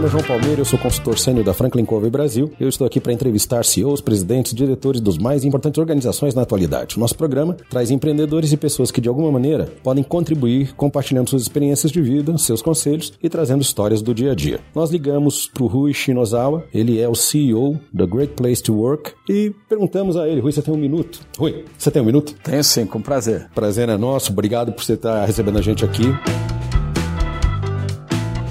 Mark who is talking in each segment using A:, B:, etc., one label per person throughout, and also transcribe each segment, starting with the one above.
A: Nome é João Palmeira, eu sou consultor sênior da Franklin Covey Brasil. Eu estou aqui para entrevistar CEOs, presidentes, diretores dos mais importantes organizações na atualidade. O nosso programa traz empreendedores e pessoas que de alguma maneira podem contribuir compartilhando suas experiências de vida, seus conselhos e trazendo histórias do dia a dia. Nós ligamos para o Rui Shinozawa, ele é o CEO da Great Place to Work e perguntamos a ele, Rui, você tem um minuto? Rui, você tem um minuto?
B: Tenho sim, com prazer.
A: Prazer é nosso, obrigado por você estar recebendo a gente aqui.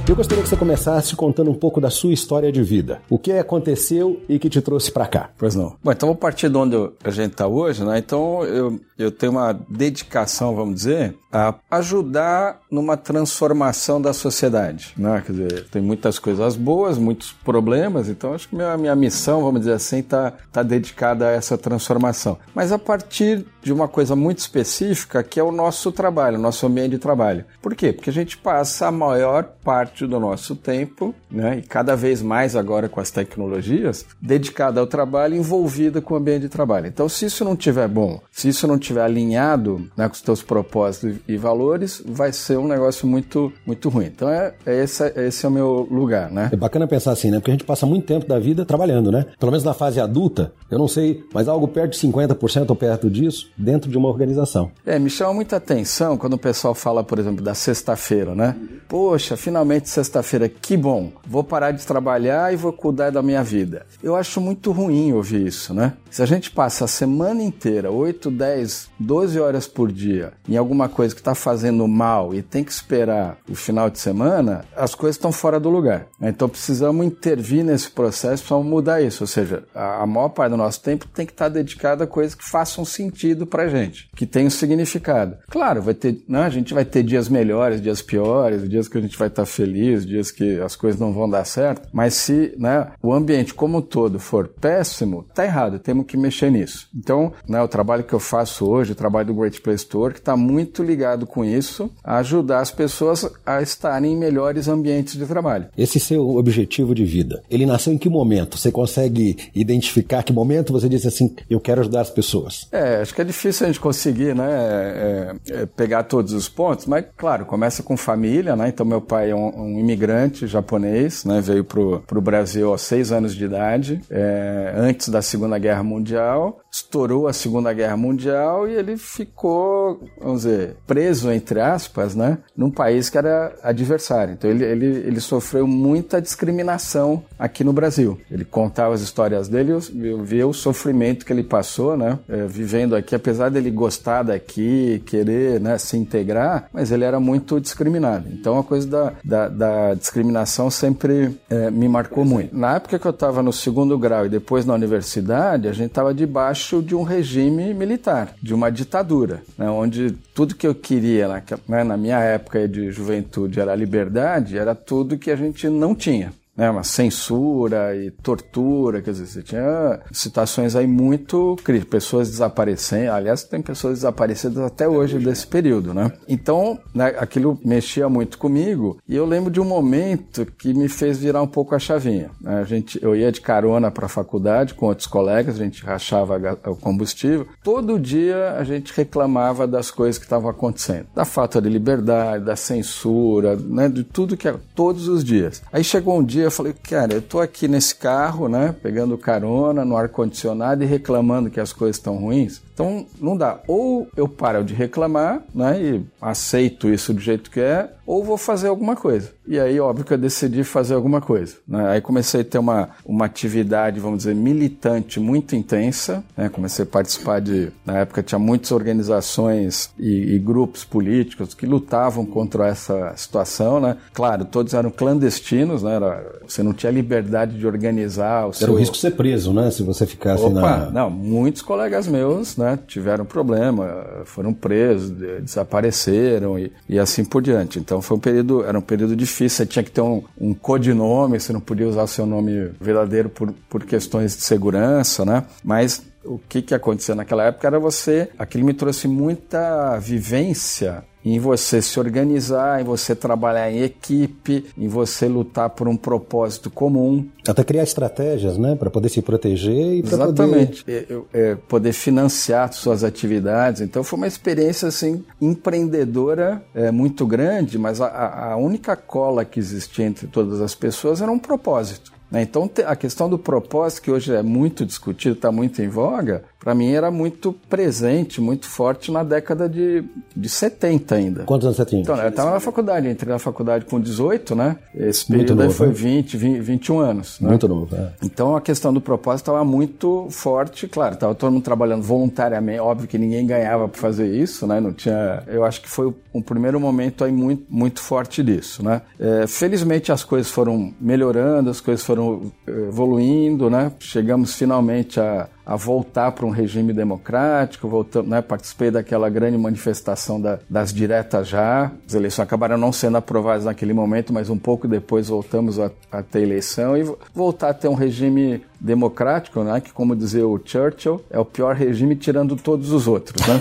A: Eu gostaria que você começasse contando um pouco da sua história de vida. O que aconteceu e que te trouxe para cá?
B: Pois não. Bom, então vou partir de onde a gente está hoje, né? Então eu, eu tenho uma dedicação, vamos dizer, a ajudar numa transformação da sociedade, né? Quer dizer, tem muitas coisas boas, muitos problemas, então acho que minha, minha missão, vamos dizer assim, está tá dedicada a essa transformação. Mas a partir de uma coisa muito específica, que é o nosso trabalho, o nosso ambiente de trabalho. Por quê? Porque a gente passa a maior parte parte do nosso tempo, né, e cada vez mais agora com as tecnologias, dedicada ao trabalho, envolvida com o ambiente de trabalho. Então, se isso não estiver bom, se isso não estiver alinhado né, com os teus propósitos e valores, vai ser um negócio muito, muito ruim. Então, é, é esse, é, esse é o meu lugar, né?
A: É bacana pensar assim, né? Porque a gente passa muito tempo da vida trabalhando, né? Pelo menos na fase adulta, eu não sei, mas algo perto de 50% ou perto disso, dentro de uma organização.
B: É, me chama muita atenção quando o pessoal fala, por exemplo, da sexta-feira, né? Poxa, finalmente sexta-feira, que bom, vou parar de trabalhar e vou cuidar da minha vida. Eu acho muito ruim ouvir isso, né? Se a gente passa a semana inteira, 8, 10, 12 horas por dia, em alguma coisa que está fazendo mal e tem que esperar o final de semana, as coisas estão fora do lugar. Então precisamos intervir nesse processo, precisamos mudar isso. Ou seja, a, maior parte do nosso tempo tem que estar tá dedicada a coisas que façam sentido para gente, que tenham significado. Claro, vai ter, né, a gente vai ter dias melhores, dias piores, dias que a gente vai estar tá feliz feliz, dias que as coisas não vão dar certo, mas se né, o ambiente como um todo for péssimo, tá errado, que mexer nisso. Então, né, o trabalho que eu faço hoje, o trabalho do Great Place to Work, está muito ligado com isso, a ajudar as pessoas a estarem em melhores ambientes de trabalho.
A: Esse seu objetivo de vida, ele nasceu em que momento? Você consegue identificar que momento você disse assim, eu quero ajudar as pessoas?
B: É, acho que é difícil a gente conseguir, né, é, é, pegar todos os pontos, mas claro, começa com família, né, então meu pai é um, um imigrante japonês, né, veio para o Brasil aos seis anos de idade, é, antes da Segunda Guerra Mundial, estourou a Segunda Guerra Mundial e ele ficou, vamos dizer, preso, entre aspas, né, num país que era adversário. Então ele, ele, ele sofreu muita discriminação aqui no Brasil. Ele contava as histórias dele, eu, eu via o sofrimento que ele passou, né, é, vivendo aqui, apesar dele gostar daqui, querer né, se integrar, mas ele era muito discriminado. Então a coisa da, da, da discriminação sempre é, me marcou muito. Na época que eu estava no segundo grau e depois na universidade, a gente estava debaixo debaixo de um regime militar, de uma ditadura, né, onde tudo que eu queria né, na minha época de juventude era liberdade, era tudo que a gente não tinha né, uma censura e tortura, quer dizer, você tinha situações aí muito críticas, pessoas desaparecendo, aliás, tem pessoas desaparecidas até hoje desse período, né? Então, né, aquilo mexia muito comigo e eu lembro de um momento que me fez virar um pouco a chavinha. Né? A gente, eu ia de carona para a faculdade com outros colegas, a gente rachava o combustível. Todo dia a gente reclamava das coisas que estavam acontecendo, da falta de liberdade, da censura, né, de tudo que era, todos os dias. Aí chegou um dia eu falei, cara, eu tô aqui nesse carro, né, pegando carona no ar condicionado e reclamando que as coisas estão ruins. Então não dá. Ou eu paro de reclamar, né, e aceito isso do jeito que é, ou vou fazer alguma coisa. E aí, óbvio que eu decidi fazer alguma coisa. Né? Aí comecei a ter uma, uma atividade, vamos dizer, militante muito intensa. Né? Comecei a participar de. Na época tinha muitas organizações e, e, grupos políticos que lutavam contra essa situação. Né? Claro, todos eram clandestinos, né? Era, você não tinha liberdade de organizar o
A: Era seu... o risco de ser preso, né? Se você ficasse
B: Opa,
A: na.
B: Não, muitos colegas meus, né? Né, tiveram problema, foram presos, desapareceram e, e assim por diante. Então foi um período, era um período difícil, você tinha que ter um, um codinome, você não podia usar seu nome verdadeiro por, por questões de segurança, né? Mas o que, que acontecia naquela época era você. Aquilo me trouxe muita vivência em você se organizar, em você trabalhar em equipe, em você lutar por um propósito comum.
A: Até criar estratégias, né, para poder se proteger e para
B: Exatamente. Poder... É, é, poder financiar suas atividades. Então foi uma experiência assim empreendedora é, muito grande, mas a, a única cola que existia entre todas as pessoas era um propósito. Né? Então, a questão do propósito, que hoje é muito discutido, está muito em voga, para mim era muito presente, muito forte na década de, de 70 ainda.
A: Quantos anos você tinha?
B: Então, eu estava na faculdade, entrei na faculdade com 18, né? Esse período novo, aí foi né? 20, 20, 21 anos. Né?
A: Muito novo, é.
B: Então a questão do propósito estava muito forte, claro, estava todo mundo trabalhando voluntariamente, óbvio que ninguém ganhava para fazer isso, né? Não tinha. Eu acho que foi um primeiro momento aí muito, muito forte disso, né? É, felizmente as coisas foram melhorando, as coisas foram eh, evoluindo, né? Chegamos finalmente a a voltar para um regime democrático, voltando, né, participei daquela grande manifestação da, das diretas já. As eleições acabaram não sendo aprovadas naquele momento, mas um pouco depois voltamos a, a ter eleição e voltar a ter um regime democrático, né, que como dizia o Churchill, é o pior regime tirando todos os outros, né?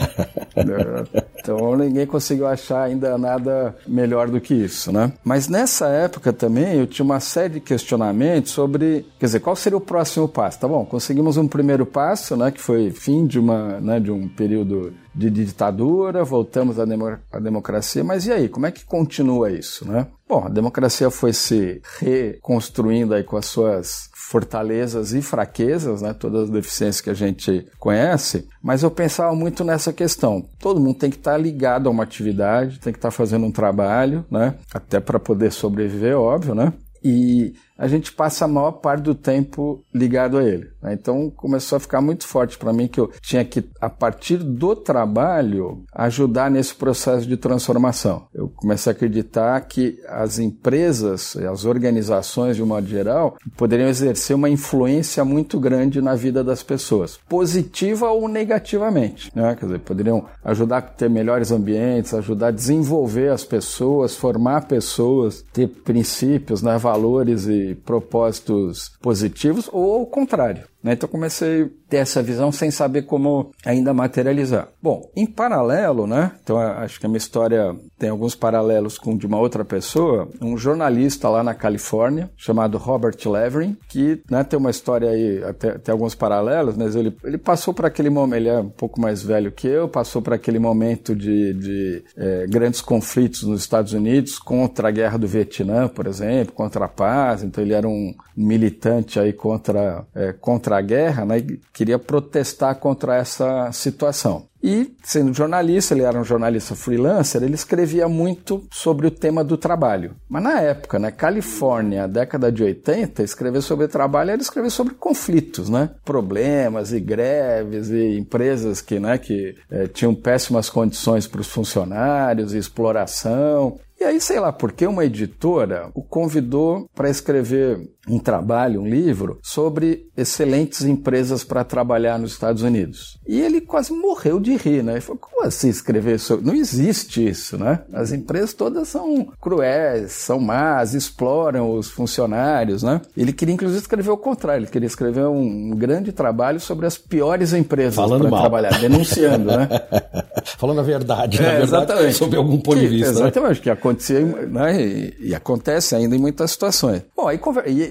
B: então ninguém conseguiu achar ainda nada melhor do que isso, né? Mas nessa época também eu tinha uma série de questionamentos sobre, quer dizer, qual seria o próximo passo? Tá bom, conseguimos um primeiro passo, né, que foi fim de uma, né, de um período de ditadura, voltamos à, demo à democracia, mas e aí, como é que continua isso, né? Bom, a democracia foi se reconstruindo aí com as suas fortalezas e fraquezas, né, todas as deficiências que a gente conhece, mas eu pensava muito nessa questão. Todo mundo tem que estar ligado a uma atividade, tem que estar fazendo um trabalho, né, até para poder sobreviver, óbvio, né? E a gente passa a maior parte do tempo ligado a ele. Né? Então começou a ficar muito forte para mim que eu tinha que, a partir do trabalho, ajudar nesse processo de transformação. Eu comecei a acreditar que as empresas, as organizações, de um modo geral, poderiam exercer uma influência muito grande na vida das pessoas, positiva ou negativamente. Né? Quer dizer, poderiam ajudar a ter melhores ambientes, ajudar a desenvolver as pessoas, formar pessoas, ter princípios, né, valores e propósitos positivos ou ao contrário. Né? Então comecei a ter essa visão sem saber como ainda materializar. Bom, em paralelo, né? Então acho que a minha história tem alguns paralelos com de uma outra pessoa, um jornalista lá na Califórnia chamado Robert Levering, que né, tem uma história aí, até, tem alguns paralelos, mas ele, ele passou por aquele momento, ele é um pouco mais velho que eu, passou por aquele momento de, de é, grandes conflitos nos Estados Unidos contra a guerra do Vietnã, por exemplo, contra a paz, então ele era um militante aí contra, é, contra a guerra, né, e queria protestar contra essa situação. E, sendo jornalista, ele era um jornalista freelancer, ele escrevia muito sobre o tema do trabalho. Mas na época, né, Califórnia, década de 80, escrever sobre trabalho era escrever sobre conflitos, né? Problemas e greves e empresas que, né, que é, tinham péssimas condições para os funcionários e exploração. E aí, sei lá, porque uma editora o convidou para escrever um trabalho, um livro, sobre excelentes empresas para trabalhar nos Estados Unidos. E ele quase morreu de rir, né? Ele falou, como assim escrever sobre... Não existe isso, né? As empresas todas são cruéis, são más, exploram os funcionários, né? Ele queria, inclusive, escrever o contrário. Ele queria escrever um grande trabalho sobre as piores empresas para trabalhar, denunciando, né?
A: Falando a verdade,
B: é,
A: verdade,
B: exatamente.
A: sob algum ponto
B: que,
A: de vista.
B: Né? Exatamente, né? que acontecia né? e, e, acontece ainda em muitas situações. Bom, aí,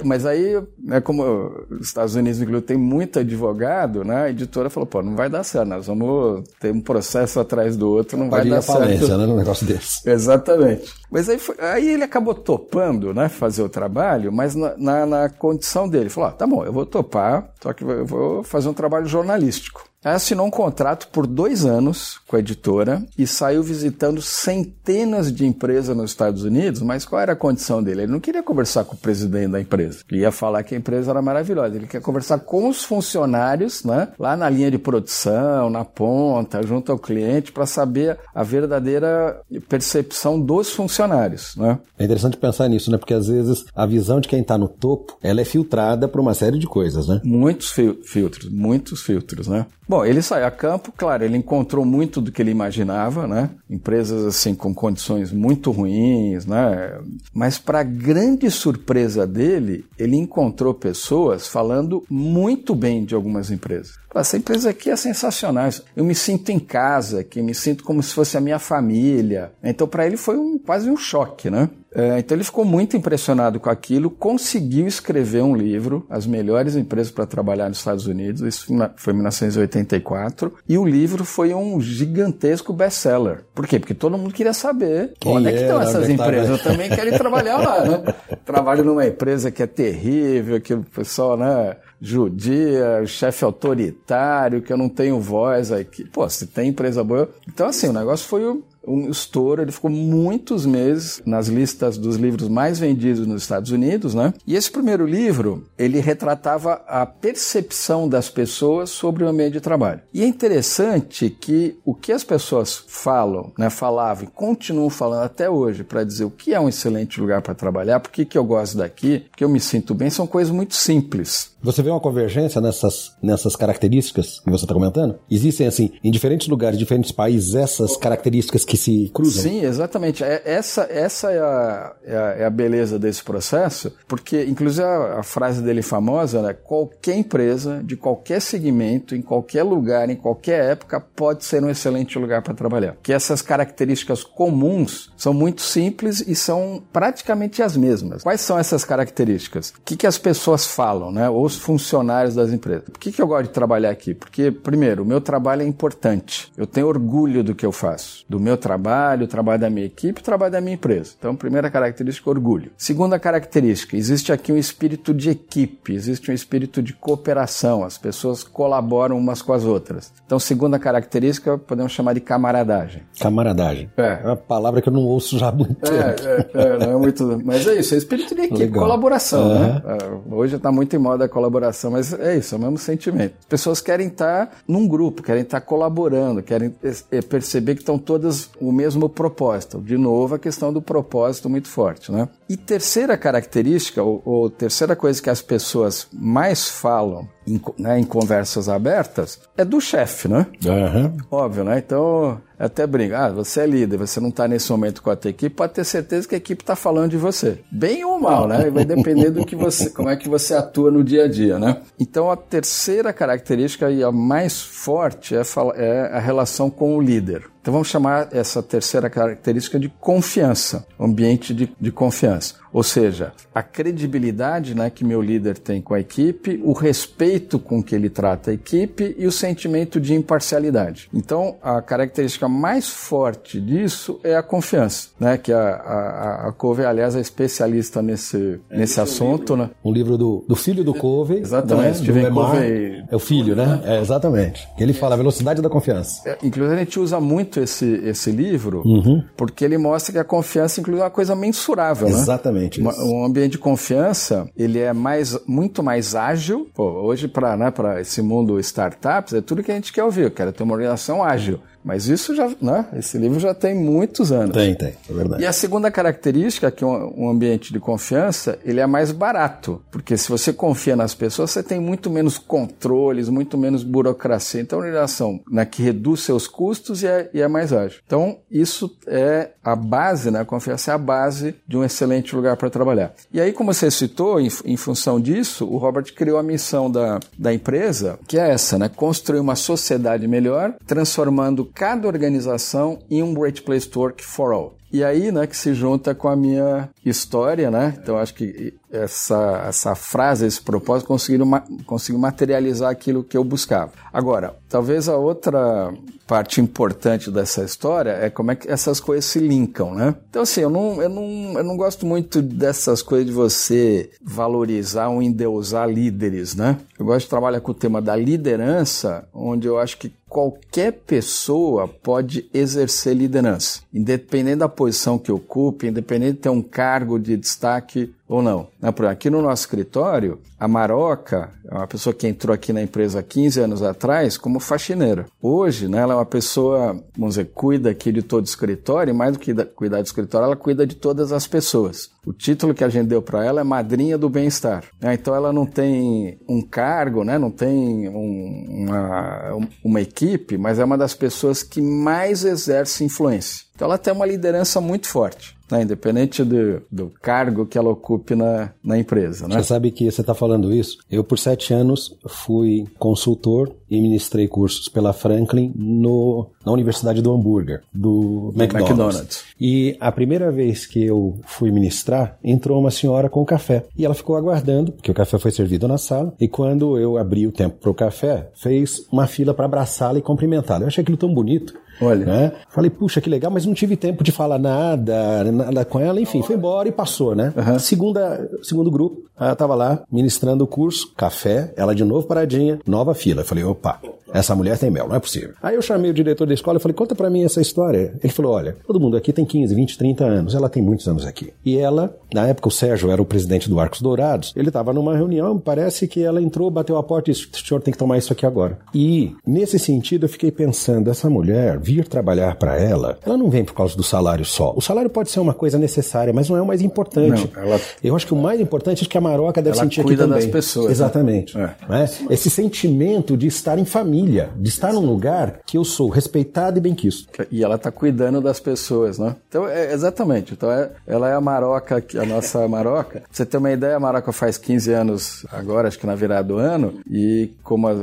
B: mas aí, né, como os Estados Unidos, inclusive, tem muito advogado, né? A editora falou, pô, não vai dar certo, nós vamos ter um processo atrás do outro, não vai dar falência,
A: certo. né, num negócio desse.
B: Exatamente. Mas aí, foi, aí ele acabou topando, né, fazer o trabalho, mas na, na, na condição dele. Falou, ah, tá bom, eu vou topar, só que eu vou fazer um trabalho jornalístico. Assinou um contrato por dois anos com a editora e saiu visitando centenas de empresas nos Estados Unidos, mas qual era a condição dele? Ele não queria conversar com o presidente da empresa. Ele ia falar que a empresa era maravilhosa. Ele queria conversar com os funcionários, né? Lá na linha de produção, na ponta, junto ao cliente, para saber a verdadeira percepção dos funcionários, né?
A: É interessante pensar nisso, né? Porque às vezes a visão de quem está no topo, ela é filtrada por uma série de coisas, né?
B: Muitos fil filtros, muitos filtros, né? Bom, ele saiu a campo, claro, ele encontrou muito do que ele imaginava, né? Empresas assim com condições muito ruins, né? Mas para grande surpresa dele, ele encontrou pessoas falando muito bem de algumas empresas. Essa empresa aqui é sensacional. Eu me sinto em casa aqui, me sinto como se fosse a minha família. Então, para ele foi um, quase um choque, né? É, então ele ficou muito impressionado com aquilo, conseguiu escrever um livro, As Melhores Empresas para Trabalhar nos Estados Unidos, isso foi em 1984, e o livro foi um gigantesco best-seller. Por quê? Porque todo mundo queria saber Quem onde é que estão essas empresas. Eu também quero trabalhar lá, né? Trabalho numa empresa que é terrível, que o pessoal, né, judia, chefe autoritário, que eu não tenho voz aqui. Pô, se tem empresa boa. Então, assim, o negócio foi um estouro, ele ficou muitos meses nas listas dos livros mais vendidos nos Estados Unidos, né? E esse primeiro livro, ele retratava a percepção das pessoas sobre o ambiente de trabalho. E é interessante que o que as pessoas falam, né, falavam e continuam falando até hoje para dizer o que é um excelente lugar para trabalhar, por que, que eu gosto daqui, porque eu me sinto bem, são coisas muito simples.
A: Você vê uma convergência nessas, nessas características que você está comentando? Existem, assim, em diferentes lugares, diferentes países, essas características que se cruzam?
B: Sim, exatamente. É, essa, essa é, a, é, a, é a beleza desse processo, porque, inclusive, a, a, frase dele famosa, né? Qualquer empresa, de qualquer segmento, em qualquer lugar, em qualquer época, pode ser um excelente lugar para trabalhar. Que essas características comuns são muito simples e são praticamente as mesmas. Quais são essas características? O que, que as pessoas falam, né? Ou os funcionários das empresas. Por que, que eu gosto de trabalhar aqui? Porque, primeiro, o meu trabalho é importante. Eu tenho orgulho do que eu faço, do meu trabalho, o trabalho da minha equipe, o trabalho da minha empresa. Então, primeira característica, orgulho. Segunda característica, existe aqui um espírito de equipe, existe um espírito de cooperação. As pessoas colaboram umas com as outras. Então, segunda característica, podemos chamar de camaradagem.
A: Camaradagem. É. É uma palavra que eu não ouço já há muito
B: é, tempo. É, é, não é muito. Mas é isso, é espírito de equipe, Legal. colaboração, uhum. né? É, hoje está muito em moda a colaboração, mas é isso, é o mesmo sentimento. As pessoas querem estar num grupo, querem estar colaborando, querem é, perceber que estão todas o mesmo propósito. De novo, a questão do propósito muito forte, né? E terceira característica, ou, ou terceira coisa que as pessoas mais falam em, né, em conversas abertas, é do chefe, né? Uhum. Óbvio, né? Então, até brinca, ah, você é líder, você não está nesse momento com a tua equipe, pode ter certeza que a equipe está falando de você. Bem ou mal, né? Vai depender do que você, como é que você atua no dia a dia, né? Então a terceira característica e a mais forte é, é a relação com o líder. Então vamos chamar essa terceira característica de confiança, ambiente de, de confiança. Ou seja, a credibilidade né, que meu líder tem com a equipe, o respeito com que ele trata a equipe e o sentimento de imparcialidade. Então, a característica mais forte disso é a confiança, né? Que a, a, a Covey, aliás, é especialista nesse, é, nesse assunto.
A: Um livro,
B: né?
A: um livro do, do filho do Covey.
B: Exatamente,
A: né? Steven Covey. É o filho, né? É, exatamente. Ele fala a velocidade da confiança.
B: É, inclusive, a gente usa muito esse, esse livro uhum. porque ele mostra que a confiança, inclui uma coisa mensurável,
A: Exatamente. né? Exatamente.
B: Exatamente. Um ambiente de confiança, ele é mais, muito mais ágil. Pô, hoje, para né, esse mundo startups, é tudo que a gente quer ouvir. Eu quero ter uma organização ágil. Mas isso já, né? Esse livro já tem muitos anos.
A: Tem, tem, é verdade.
B: E a segunda característica é que um, ambiente de confiança, ele é mais barato, porque se você confia nas pessoas, você tem muito menos controles, muito menos burocracia. Então, uma relação né, que reduz seus custos e é, e é mais ágil. Então, isso é a base, né? A confiança é a base de um excelente lugar para trabalhar. E aí, como você citou, em, em função disso, o Robert criou a missão da, da empresa, que é essa, né? Construir uma sociedade melhor, transformando cada organização em um Great Place to Work for All. E aí, né, que se junta com a minha história, né? Então acho que essa, essa frase, esse propósito, conseguiram ma conseguiu materializar aquilo que eu buscava. Agora, talvez a outra parte importante dessa história é como é que essas coisas se linkam, né? Então, assim, eu não, eu não, eu não gosto muito dessas coisas de você valorizar ou endeusar líderes, né? Eu gosto de trabalhar com o tema da liderança, onde eu acho que qualquer pessoa pode exercer liderança, independente da posição que ocupe, independente de ter um cargo de destaque ou não. Aqui no nosso escritório, a Maroca é uma pessoa que entrou aqui na empresa 15 anos atrás como faxineira. Hoje, né, ela é uma pessoa, vamos dizer, cuida aqui de todo o escritório, e mais do que cuidar do escritório, ela cuida de todas as pessoas. O título que a gente deu para ela é Madrinha do Bem-Estar. Né? Então ela não tem um cargo, né? não tem um, uma, uma equipe, mas é uma das pessoas que mais exerce influência. Então ela tem uma liderança muito forte né? independente do, do cargo que ela ocupe na, na empresa. Né?
A: Você sabe que você está falando isso? Eu, por sete anos, fui consultor e ministrei cursos pela Franklin no, na Universidade do Hambúrguer, do McDonald's. McDonald's. E a primeira vez que eu fui ministrar, entrou uma senhora com café. E ela ficou aguardando, porque o café foi servido na sala. E quando eu abri o tempo para o café, fez uma fila para abraçá-la e cumprimentá-la. Eu achei aquilo tão bonito. Olha. Né? Falei, puxa, que legal, mas não tive tempo de falar nada, nada com ela, enfim, foi embora e passou, né? Uhum. Segunda, segundo grupo, ela tava lá ministrando o curso, café, ela de novo paradinha, nova fila. Eu falei, opa, essa mulher tem mel, não é possível. Aí eu chamei o diretor da escola e falei, conta para mim essa história. Ele falou, olha, todo mundo aqui tem 15, 20, 30 anos, ela tem muitos anos aqui. E ela, na época o Sérgio era o presidente do Arcos Dourados, ele estava numa reunião, parece que ela entrou, bateu a porta e disse, o senhor tem que tomar isso aqui agora. E, nesse sentido, eu fiquei pensando, essa mulher vir trabalhar para ela, ela não vem por causa do salário só. O salário pode ser uma coisa necessária, mas não é o mais importante. Não, ela... Eu acho que o mais importante é que a Maroca deve
B: ela
A: sentir aqui também.
B: das pessoas. Né?
A: Exatamente. Né? É. Esse sentimento de estar em família, de estar num lugar que eu sou respeitado e bem quisto.
B: E ela está cuidando das pessoas, né? Então, é, exatamente. Então, é, ela é a Maroca, a nossa Maroca. Pra você ter uma ideia, a Maroca faz 15 anos agora, acho que na virada do ano, e como a,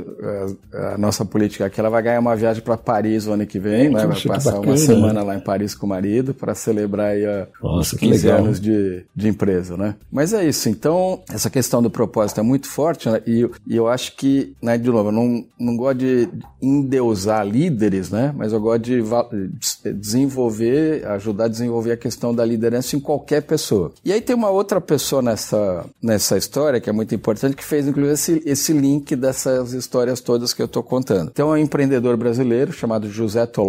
B: a, a nossa política aqui, ela vai ganhar uma viagem para Paris o ano que vem, né? vai passar uma semana lá em Paris com o marido para celebrar aí a, nossa, os 15 anos de, de empresa, né? Mas é isso. Então, essa questão do propósito é muito forte, né? E, e eu acho que, né, de novo, eu não, não gosto de endeusar líderes, né? Mas eu gosto de desenvolver, ajudar a desenvolver a questão da liderança em qualquer pessoa. E aí tem uma outra pessoa nessa, nessa história que é muito importante, que fez inclusive esse, esse link dessas histórias todas que eu estou contando. Tem um empreendedor brasileiro chamado José Tolov,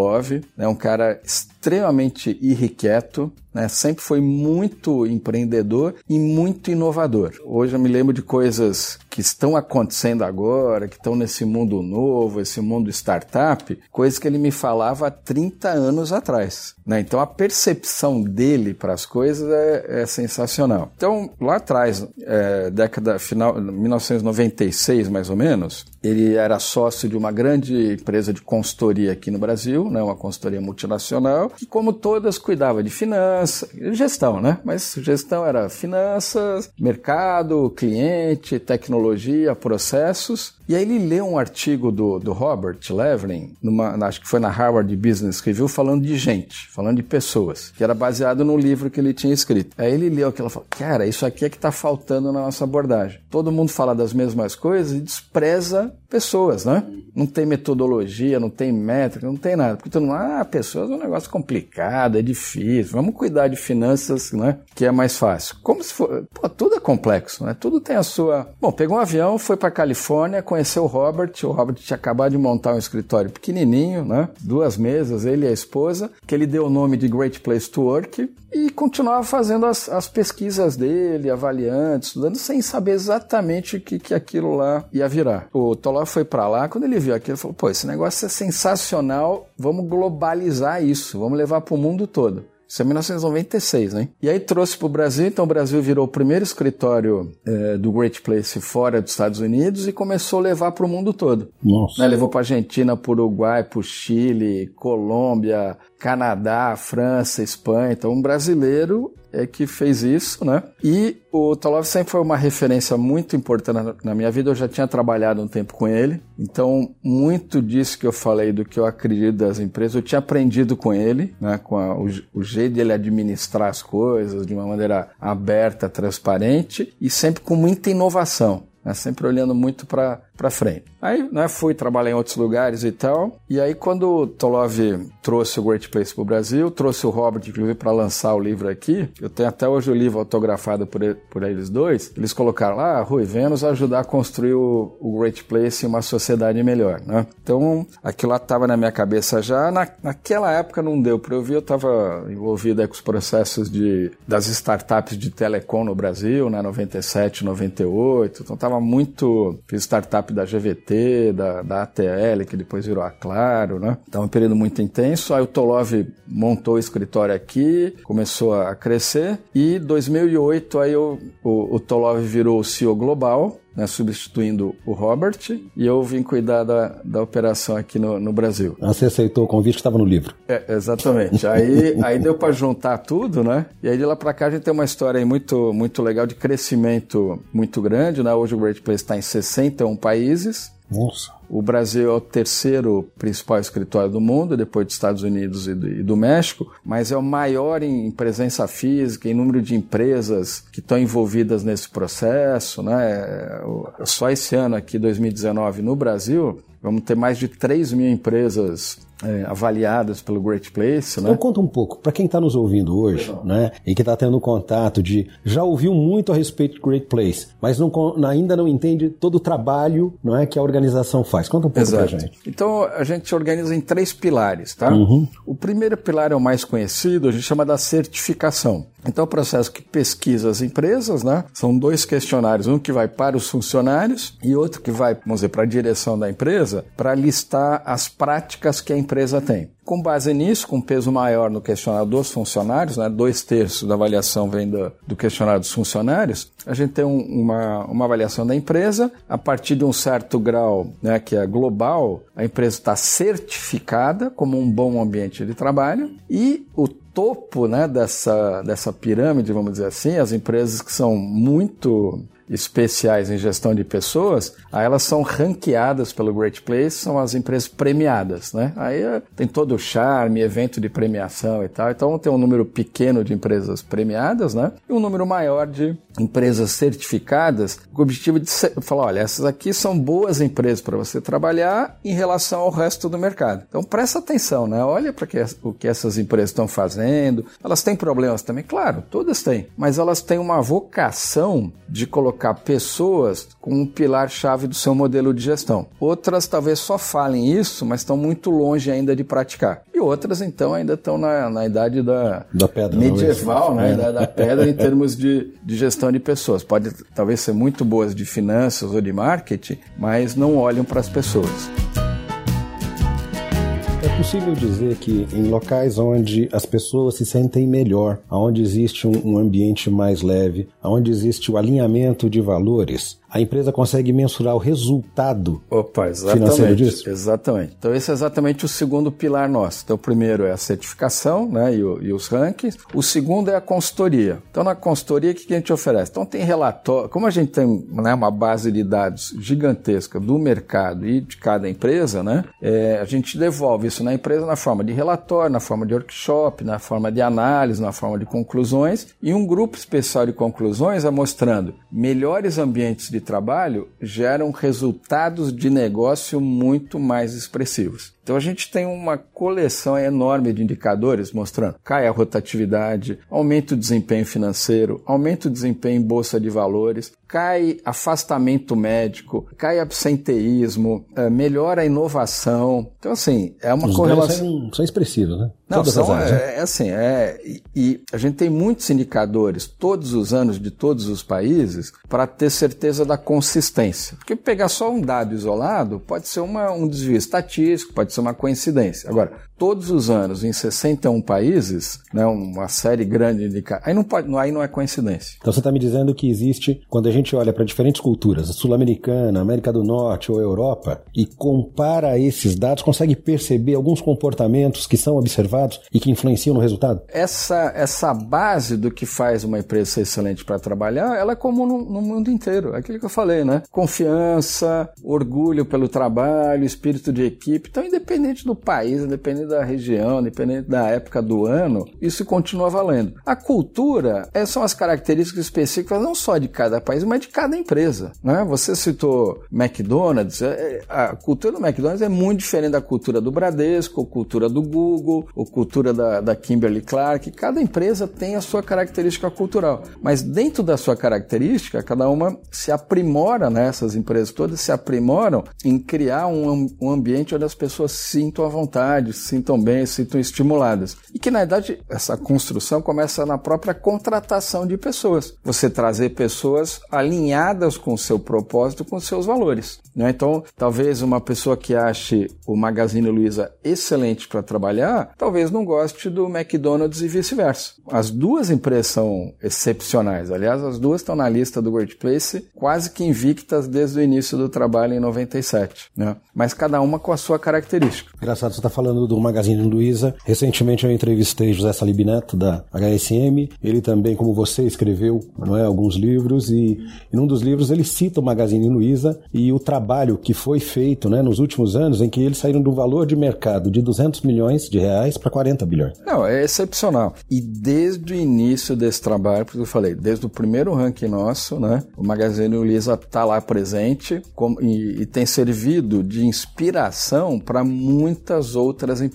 B: é né? um cara extremamente irrequieto, né? Sempre foi muito empreendedor e muito inovador. Hoje eu me lembro de coisas que estão acontecendo agora, que estão nesse mundo novo, esse mundo startup, coisas que ele me falava há 30 anos atrás. Né? Então a percepção dele para as coisas é, é, sensacional. Então lá atrás, é, década final, 1996 mais ou menos, ele era sócio de uma grande empresa de consultoria aqui no Brasil, né? uma consultoria multinacional, que como todas cuidava de finanças, gestão, né? Mas gestão era finanças, mercado, cliente, tecnologia, processos. E aí ele leu um artigo do, do Robert Levlin, numa, acho que foi na Harvard Business Review, falando de gente, falando de pessoas, que era baseado no livro que ele tinha escrito. Aí ele leu aquilo e falou, cara, isso aqui é que está faltando na nossa abordagem. Todo mundo fala das mesmas coisas e despreza pessoas, né? Não tem metodologia, não tem métrica, não tem nada. Porque todo mundo, ah, pessoas é um negócio complicado, é difícil, vamos cuidar de finanças, né? Que é mais fácil. Como se for, pô, tudo é complexo, né? Tudo tem a sua... Bom, pegou um avião, foi para Califórnia, conheceu o Robert. O Robert tinha acabado de montar um escritório pequenininho, né? Duas mesas, ele e a esposa, que ele deu o nome de Great Place to Work e continuava fazendo as, as pesquisas dele, avaliando, estudando, sem saber exatamente o que, que aquilo lá ia virar. O Toló foi para lá, quando ele viu aquilo, ele falou: pô, esse negócio é sensacional, vamos globalizar isso, vamos levar para o mundo todo. Isso é 1996, né? E aí trouxe para o Brasil, então o Brasil virou o primeiro escritório é, do Great Place fora dos Estados Unidos e começou a levar para o mundo todo.
A: Nossa.
B: Né? Levou para Argentina, para Uruguai, para Chile, Colômbia, Canadá, França, Espanha. Então um brasileiro é que fez isso, né? E o Tolov sempre foi uma referência muito importante na minha vida. Eu já tinha trabalhado um tempo com ele, então muito disso que eu falei do que eu acredito das empresas, eu tinha aprendido com ele, né? Com a, o, o jeito dele administrar as coisas de uma maneira aberta, transparente e sempre com muita inovação né, sempre olhando muito para frente. Aí né, fui trabalhar em outros lugares e tal, e aí quando o Tolov trouxe o Great Place para o Brasil, trouxe o Robert, inclusive, para lançar o livro aqui, eu tenho até hoje o livro autografado por, por eles dois, eles colocaram lá, ah, Rui Vênus ajudar a construir o, o Great Place em uma sociedade melhor, né? Então, aquilo lá estava na minha cabeça já, na, naquela época não deu para eu ver, eu estava envolvido com os processos de, das startups de telecom no Brasil, né, 97, 98, então estava muito, fiz startup da GVT, da, da ATL, que depois virou a Claro, né? Então, um período muito intenso. Aí o Tolov montou o escritório aqui, começou a crescer e 2008 aí o, o, o Tolov virou o CEO global né, substituindo o Robert, e eu vim cuidar da, da operação aqui no, no Brasil.
A: Ah, você aceitou o convite que estava no livro.
B: É, exatamente. aí, aí deu para juntar tudo, né? E aí de lá para cá a gente tem uma história muito, muito legal de crescimento muito grande, né? Hoje o Great Place está em 61 países.
A: Nossa.
B: O Brasil é o terceiro principal escritório do mundo, depois dos Estados Unidos e do, e do, México, mas é o maior em presença física, em número de empresas que estão envolvidas nesse processo. Né? É, só esse ano aqui, 2019, no Brasil, vamos ter mais de 3 mil empresas é, avaliadas pelo Great Place. Né?
A: Então conta um pouco, para quem está nos ouvindo hoje, né, e que está tendo contato de já ouviu muito a respeito do Great Place, mas não, ainda não entende todo o trabalho não é, que a organização faz. Conta um pouco para gente.
B: Então a gente organiza em três pilares. Tá? Uhum. O primeiro pilar é o mais conhecido, a gente chama da certificação. Então, é o processo que pesquisa as empresas, né? São dois questionários, um que vai para os funcionários e outro que vai, vamos dizer, para a direção da empresa, para listar as práticas que a empresa tem. Com base nisso, com peso maior no questionário dos funcionários, né, dois terços da avaliação vem do, do questionário dos funcionários, a gente tem um, uma, uma avaliação da empresa. A partir de um certo grau, né, que é global, a empresa está certificada como um bom ambiente de trabalho e o topo né, dessa, dessa pirâmide, vamos dizer assim, as empresas que são muito especiais em gestão de pessoas, aí elas são ranqueadas pelo Great Place, são as empresas premiadas, né? Aí eh, tem todo o charme, evento de premiação e tal. Então tem um número pequeno de empresas premiadas, né? E um número maior de empresas certificadas, com o objetivo de falar, olha, essas aqui são boas empresas para você trabalhar em relação ao resto do mercado. Então presta atenção, né? Olha para o que essas empresas estão fazendo. Elas têm problemas também, claro, todas têm, mas elas têm uma vocação de colocar colocar pessoas como um pilar-chave do seu modelo de gestão. Outras talvez só falem isso, mas estão muito longe ainda de praticar. E outras, então, ainda estão na, na idade da,
A: da pedra,
B: medieval, né? É. Idade da pedra em termos de, de gestão de pessoas. Pode talvez ser muito boas de finanças ou de marketing, mas não olham para as pessoas.
A: É possível dizer que em locais onde as pessoas se sentem melhor, onde existe um, ambiente mais leve, onde existe o alinhamento de valores, a empresa consegue mensurar o resultado
B: Opa,
A: financeiro disso?
B: Exatamente. Então, esse é exatamente o segundo pilar nosso. Então, o primeiro é a certificação né, e, o, e os rankings. O segundo é a consultoria. Então, na consultoria, o que a gente oferece? Então, tem relatório. Como a gente tem né, uma base de dados gigantesca do mercado e de cada empresa, né, é, a gente devolve isso na empresa na forma de relatório, na forma de workshop, na forma de análise, na forma de conclusões. E um grupo especial de conclusões é mostrando melhores ambientes de trabalho geram resultados de negócio muito mais expressivos. Então a gente tem uma coleção enorme de indicadores mostrando cai a rotatividade, aumenta o desempenho financeiro, aumenta o desempenho em bolsa de valores, cai afastamento médico, cai absenteísmo, é, melhora a inovação. Então assim, é uma
A: Os
B: correlação
A: são, são expressivos, né?
B: Não, são, é, é, assim, é, e, e, a gente tem muitos indicadores todos os anos de todos os países para ter certeza da consistência. Porque pegar só um dado isolado pode ser uma, um desvio estatístico, pode ser uma coincidência. Agora, todos os anos em 61 países, né, uma série grande de aí não pode, aí não é coincidência.
A: Então você está me dizendo que existe quando a gente olha para diferentes culturas, sul-americana, América do Norte ou Europa e compara esses dados, consegue perceber alguns comportamentos que são observados e que influenciam no resultado?
B: Essa essa base do que faz uma empresa ser excelente para trabalhar, ela é comum no, no mundo inteiro. É aquilo que eu falei, né? Confiança, orgulho pelo trabalho, espírito de equipe. Então, independente do país, independente da região, dependendo da época do ano, isso continua valendo. A cultura é, são as características específicas não só de cada país, mas de cada empresa. Né? Você citou McDonald's, é, é, a cultura do McDonald's é muito diferente da cultura do Bradesco, a cultura do Google, a cultura da, da Kimberly Clark. Cada empresa tem a sua característica cultural, mas dentro da sua característica, cada uma se aprimora, né? essas empresas todas se aprimoram em criar um, um ambiente onde as pessoas sintam à vontade, se sintam bem, sintam estimuladas. E que, na verdade, essa construção começa na própria contratação de pessoas. Você trazer pessoas alinhadas com o seu propósito, com os seus valores. Né? Então, talvez uma pessoa que ache o Magazine Luiza excelente para trabalhar, talvez não goste do McDonald's e vice-versa. As duas empresas são excepcionais. Aliás, as duas estão na lista do Workplace, quase que invictas desde o início do trabalho em 97. Né? Mas cada uma com a sua característica.
A: Engraçado, você está falando do Magazine Luiza. Recentemente eu entrevistei José Salib Neto, da HSM. Ele também, como você, escreveu não é, alguns livros e, e num dos livros ele cita o Magazine Luiza e o trabalho que foi feito né, nos últimos anos em que eles saíram do valor de mercado de 200 milhões de reais para 40 bilhões.
B: Não, é excepcional. E desde o início desse trabalho, porque eu falei, desde o primeiro ranking nosso, né, o Magazine Luiza está lá presente com, e, e tem servido de inspiração para muitas outras empresas.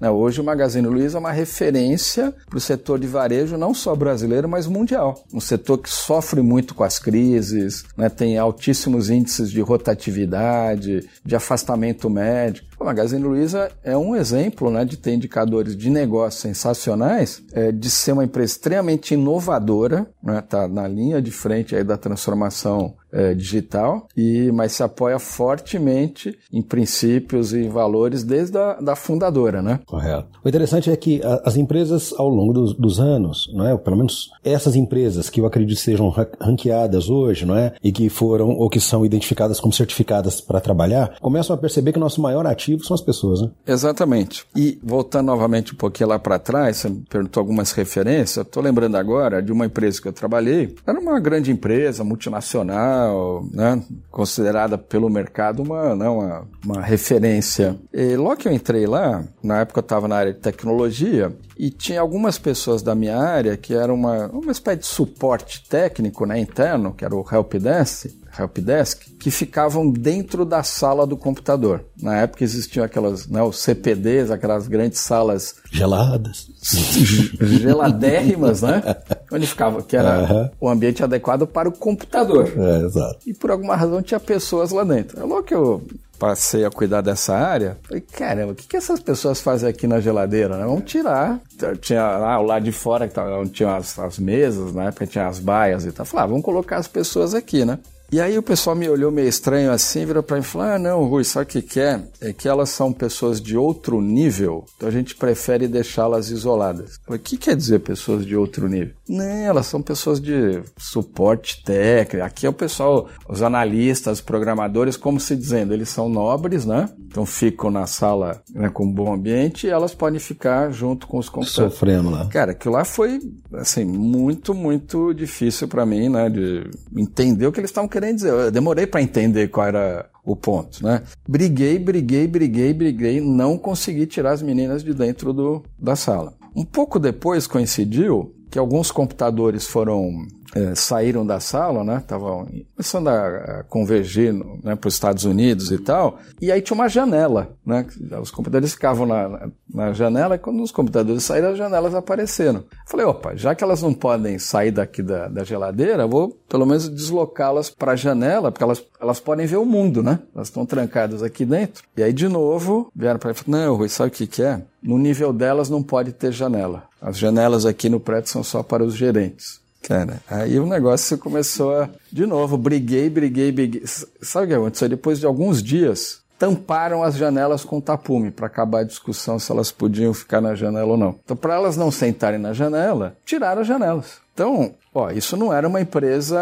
B: Né, hoje o Magazine Luiza é uma referência para o setor de varejo, não só brasileiro, mas mundial. Um setor que sofre muito com as crises, né, tem altíssimos índices de rotatividade, de afastamento médico. O Magazine Luiza é um exemplo né, de ter indicadores de negócio sensacionais, é, de ser uma empresa extremamente inovadora, está né, tá na linha de frente aí da transformação é, digital, e mas se apoia fortemente em princípios e valores desde a da fundadora. Né?
A: Correto. O interessante é que as empresas, ao longo dos, dos anos, não é? pelo menos essas empresas que eu acredito sejam ranqueadas hoje, não é? e que foram ou que são identificadas como certificadas para trabalhar, começam a perceber que o nosso maior ativo são as pessoas, né?
B: Exatamente. E voltando novamente um pouquinho lá para trás, você me perguntou algumas referências. Estou lembrando agora de uma empresa que eu trabalhei. Era uma grande empresa, multinacional, né? considerada pelo mercado uma, né? uma, uma referência. E logo que eu entrei lá, na época eu estava na área de tecnologia, e tinha algumas pessoas da minha área que eram uma, uma espécie de suporte técnico né, interno, que era o Helpdesk, helpdesk que ficavam dentro da sala do computador. Na época existiam aquelas, né, os CPDs, aquelas grandes salas
A: geladas,
B: geladérrimas, né? Onde ficava, que era uhum. o ambiente adequado para o computador.
A: É, exato.
B: E por alguma razão tinha pessoas lá dentro. É logo que eu passei a cuidar dessa área, falei, caramba, o que, que essas pessoas fazem aqui na geladeira? Né? Vamos tirar. Tinha lá o lado de fora, que tava, onde tinha as, as mesas, na época tinha as baias e tal. Falei, ah, vamos colocar as pessoas aqui, né? E aí o pessoal me olhou meio estranho assim, virou para mim e falou: Ah, não, Rui, sabe o que, que é? É que elas são pessoas de outro nível, então a gente prefere deixá-las isoladas. o que quer dizer pessoas de outro nível? Não, elas são pessoas de suporte técnico. Aqui é o pessoal, os analistas, programadores, como se dizendo, eles são nobres, né? Então ficam na sala né, com um bom ambiente e elas podem ficar junto com os computadores.
A: Sofrendo lá.
B: Cara, aquilo lá foi, assim, muito, muito difícil para mim, né? De entender o que eles estavam querendo querendo dizer. Eu demorei para entender qual era o ponto, né? Briguei, briguei, briguei, briguei, não consegui tirar as meninas de dentro do, da sala. Um pouco depois coincidiu que alguns computadores foram é, saíram da sala, né? Estavam começando a, convergir né, para os Estados Unidos e tal. E aí tinha uma janela, né? Os computadores ficavam na, na janela e quando os computadores saíram, as janelas apareceram. Falei, opa, já que elas não podem sair daqui da, da geladeira, vou pelo menos deslocá-las para a janela, porque elas, elas podem ver o mundo, né? Elas estão trancadas aqui dentro. E aí, de novo, vieram para mim e não, Rui, sabe o que, que é? No nível delas não pode ter janela. As janelas aqui no prédio são só para os gerentes. Cara, aí o negócio começou a. De novo, briguei, briguei, briguei. Sabe o que aconteceu? Depois de alguns dias, tamparam as janelas com tapume para acabar a discussão se elas podiam ficar na janela ou não. Então, para elas não sentarem na janela, tiraram as janelas. Então, ó, isso não era uma empresa,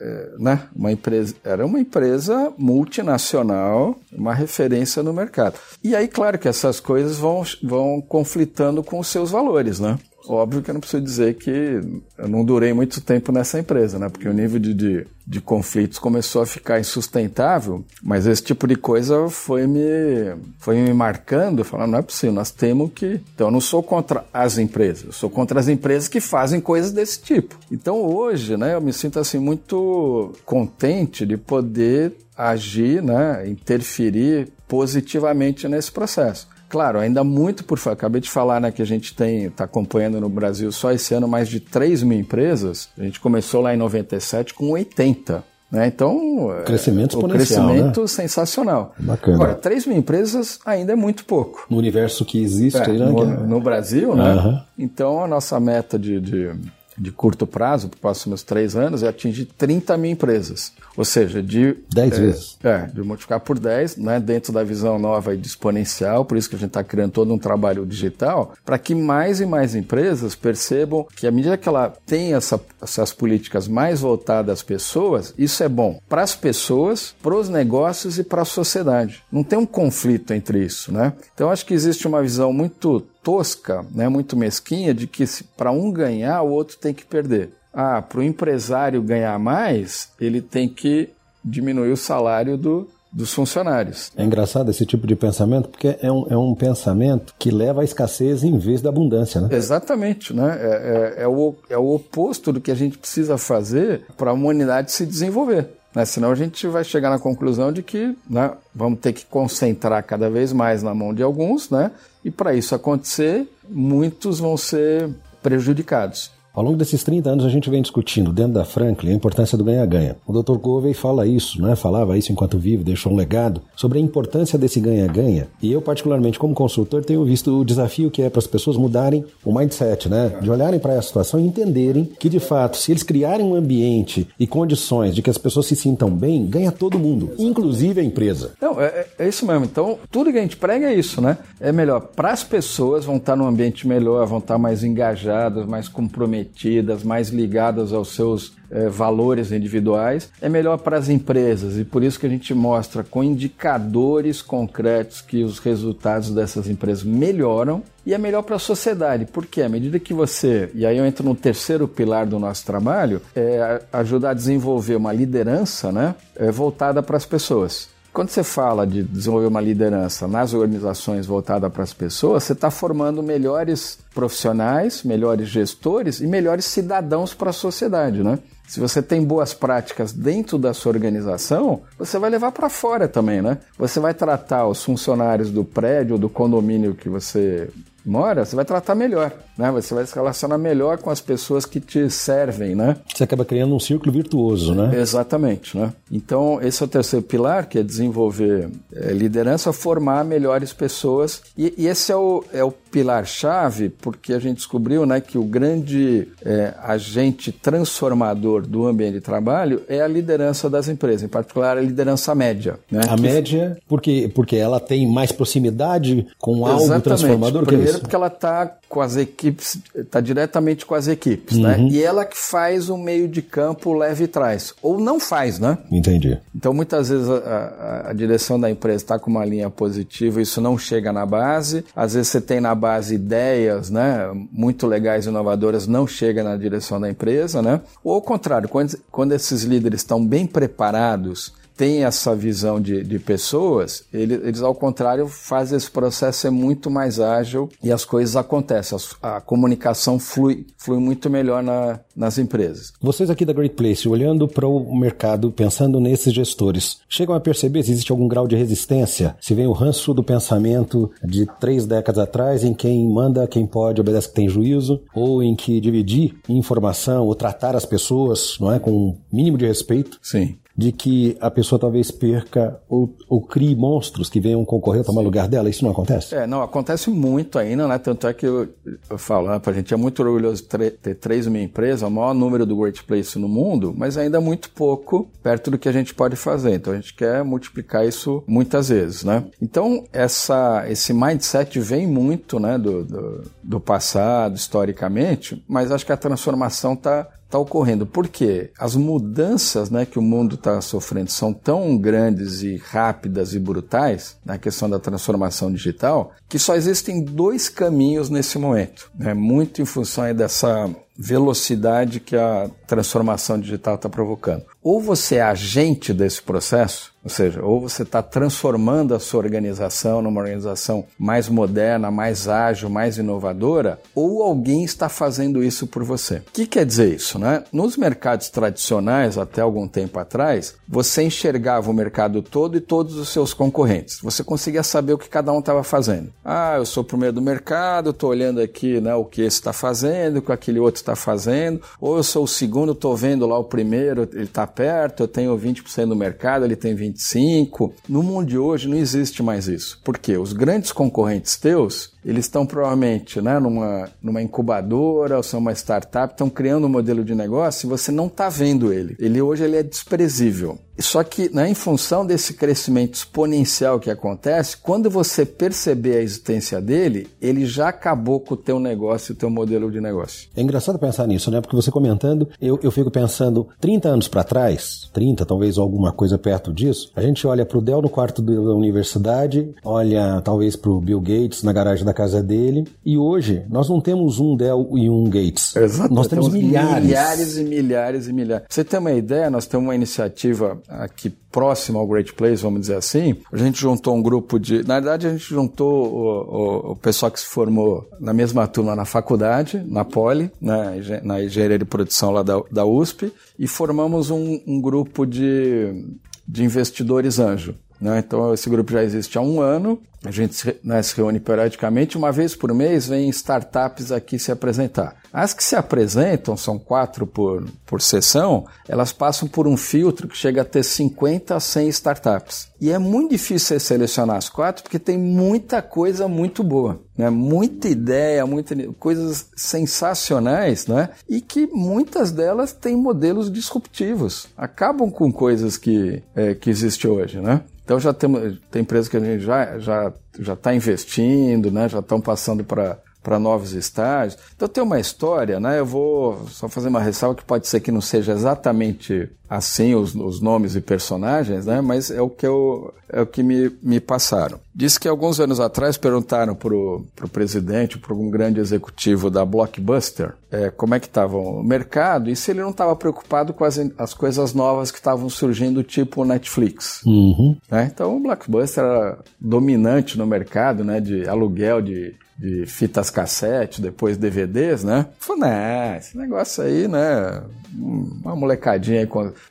B: é, né? Uma empresa era uma empresa multinacional, uma referência no mercado. E aí, claro que essas coisas vão, vão conflitando com os seus valores, né? Óbvio que eu não preciso dizer que eu não durei muito tempo nessa empresa, né? Porque o nível de, de, de, conflitos começou a ficar insustentável, mas esse tipo de coisa foi me, foi me marcando, falando, não é possível, nós temos que... Então, eu não sou contra as empresas, eu sou contra as empresas que fazem coisas desse tipo. Então, hoje, né, eu me sinto, assim, muito contente de poder agir, né, interferir positivamente nesse processo. Claro, ainda muito por acabei de falar né, que a gente tem está acompanhando no Brasil só esse ano mais de 3 mil empresas. A gente começou lá em 97 com 80. Né? Então,
A: crescimento
B: o crescimento né? sensacional.
A: Bacana.
B: Agora, 3 mil empresas ainda é muito pouco.
A: No universo que existe,
B: é,
A: né?
B: no, no, Brasil, né? Uhum. Então, a nossa meta de, de de curto prazo, para os próximos três anos, é atingir 30 mil empresas. Ou seja, de.
A: 10 é, vezes.
B: É, de multiplicar por 10, né, dentro da visão nova e de exponencial, por isso que a gente está criando todo um trabalho digital, para que mais e mais empresas percebam que, à medida que ela tem essa, essas políticas mais voltadas às pessoas, isso é bom para as pessoas, para os negócios e para a sociedade. Não tem um conflito entre isso, né? Então, acho que existe uma visão muito tosca, né, muito mesquinha, de que para um ganhar, o outro tem que perder. Ah, para o empresário ganhar mais, ele tem que diminuir o salário do, dos funcionários.
A: É engraçado esse tipo de pensamento, porque é um, é um pensamento que leva à escassez em vez da abundância, né?
B: Exatamente, né? É, é, é, o, é o oposto do que a gente precisa fazer para a humanidade se desenvolver. Né? Senão a gente vai chegar na conclusão de que né, vamos ter que concentrar cada vez mais na mão de alguns, né? E para isso acontecer, muitos vão ser prejudicados.
A: Ao longo desses 30 anos a gente vem discutindo dentro da Franklin a importância do ganha-ganha. O Dr. Covey fala isso, né? falava isso enquanto vivo, deixou um legado sobre a importância desse ganha-ganha. E eu, particularmente como consultor, tenho visto o desafio que é para as pessoas mudarem o mindset, né? de olharem para essa situação e entenderem que, de fato, se eles criarem um ambiente e condições de que as pessoas se sintam bem, ganha todo mundo, inclusive a empresa.
B: Não, é, é, é isso mesmo. Então, tudo que a gente prega é isso, né? É melhor para as pessoas, vão estar num ambiente melhor, vão estar mais engajadas, mais comprometidas comprometidas, mais ligadas aos seus é, valores individuais, é melhor para as empresas. E por isso que a gente mostra com indicadores concretos que os resultados dessas empresas melhoram e é melhor para a sociedade, porque à medida que você, e aí eu entro no terceiro pilar do nosso trabalho, é ajudar a desenvolver uma liderança né, é, voltada para as pessoas. Quando você fala de desenvolver uma liderança nas organizações voltada para as pessoas, você está formando melhores profissionais, melhores gestores e melhores cidadãos para a sociedade, né? Se você tem boas práticas dentro da sua organização, você vai levar para fora também, né? Você vai tratar os funcionários do prédio do condomínio que você mora, você vai tratar melhor, né? Você vai se relacionar melhor com as pessoas que te servem, né?
A: Você acaba criando um círculo virtuoso, né?
B: Exatamente, né? Então, esse é o terceiro pilar, que é desenvolver é, liderança, formar melhores pessoas. E, e esse é o, é o pilar-chave, porque a gente descobriu né, que o grande é, agente transformador do ambiente de trabalho é a liderança das empresas, em particular a liderança média. Né?
A: A
B: que...
A: média, porque, porque ela tem mais proximidade com algo Exatamente. transformador?
B: Primeiro, que é porque ela está com as equipes, está diretamente com as equipes, né? uhum. né? E ela que faz o meio de campo leve e traz. Ou não faz, né?
A: Entendi.
B: Então, muitas vezes a, a, a direção da empresa está com uma linha positiva, isso não chega na base. Às vezes você tem na base ideias, né? Muito legais e inovadoras, não chega na direção da empresa, né? Ou ao contrário, quando, quando esses líderes estão bem preparados tem essa visão de, de pessoas, eles, eles, ao contrário, fazem esse processo ser muito mais ágil e as coisas acontecem. A, a comunicação flui, flui muito melhor na, nas empresas.
A: Vocês aqui da Great Place, olhando para o mercado, pensando nesses gestores, chegam a perceber se existe algum grau de resistência? Se vem o ranço do pensamento de três décadas atrás, em quem manda, quem pode, obedece que tem juízo, ou em que dividir informação ou tratar as pessoas não é, com um mínimo de respeito.
B: Sim
A: de que a pessoa talvez perca ou, ou crie monstros que venham concorrer para tomar lugar dela? Isso não acontece?
B: É, não, acontece muito ainda, né? Tanto é que eu, eu falo, né, a gente é muito orgulhoso de ter 3 mil empresas, o maior número do Great Place no mundo, mas ainda muito pouco perto do que a gente pode fazer. Então a gente quer multiplicar isso muitas vezes, né? Então essa, esse mindset vem muito né, do, do, do passado, historicamente, mas acho que a transformação está está ocorrendo. Porque as mudanças né, que o mundo está sofrendo são tão grandes e rápidas e brutais na questão da transformação digital que só existem dois caminhos nesse momento. Né, muito em função dessa velocidade que a transformação digital está provocando. Ou você é agente desse processo, ou seja, ou você está transformando a sua organização numa organização mais moderna, mais ágil, mais inovadora, ou alguém está fazendo isso por você. O que quer dizer isso? Né? Nos mercados tradicionais, até algum tempo atrás, você enxergava o mercado todo e todos os seus concorrentes. Você conseguia saber o que cada um estava fazendo. Ah, eu sou o primeiro do mercado, estou olhando aqui né, o que esse está fazendo, o que aquele outro está fazendo, ou eu sou o segundo, estou vendo lá o primeiro, ele está perto, eu tenho 20% do mercado, ele tem 25%. No mundo de hoje não existe mais isso. Por quê? Os grandes concorrentes teus, eles estão provavelmente né, numa, numa incubadora ou são uma startup, estão criando um modelo de negócio e você não está vendo ele. Ele hoje ele é desprezível. Só que, né, em função desse crescimento exponencial que acontece, quando você perceber a existência dele, ele já acabou com o teu negócio, o teu modelo de negócio.
A: É engraçado pensar nisso, né? Porque você comentando, eu, eu fico pensando, 30 anos para trás, 30, talvez alguma coisa perto disso, a gente olha para o Dell no quarto da universidade, olha talvez para o Bill Gates na garagem da casa dele, e hoje nós não temos um Dell e um Gates.
B: Exato.
A: Nós temos, temos milhares.
B: Milhares e milhares e milhares. Você ter uma ideia, nós temos uma iniciativa aqui próximo ao Great Place, vamos dizer assim. A gente juntou um grupo de. Na verdade, a gente juntou o, o, o pessoal que se formou na mesma turma na faculdade, na Poli, na, na engenharia de produção lá da, da USP, e formamos um, um grupo de, de investidores anjo. Né? Então, esse grupo já existe há um ano. A gente né, se reúne periodicamente. Uma vez por mês, vem startups aqui se apresentar. As que se apresentam, são quatro por, por sessão, elas passam por um filtro que chega a ter 50 a 100 startups. E é muito difícil selecionar as quatro porque tem muita coisa muito boa, né? muita ideia, muita, coisas sensacionais, né? e que muitas delas têm modelos disruptivos, acabam com coisas que, é, que existe hoje. Né? Então já temos, tem empresas que a gente já já já está investindo, né? Já estão passando para para novos estágios. Então tem uma história, né? Eu vou só fazer uma ressalva que pode ser que não seja exatamente assim os, os nomes e personagens, né? Mas é o que eu, é o que me, me passaram. Diz que alguns anos atrás perguntaram para o presidente, para um grande executivo da Blockbuster, é, como é que estava o mercado e se ele não estava preocupado com as, as coisas novas que estavam surgindo, tipo Netflix.
A: Uhum.
B: Né? Então o Blockbuster era dominante no mercado, né? De aluguel de de fitas cassete, depois DVDs, né? Falei, né, esse negócio aí, né? Uma molecadinha aí.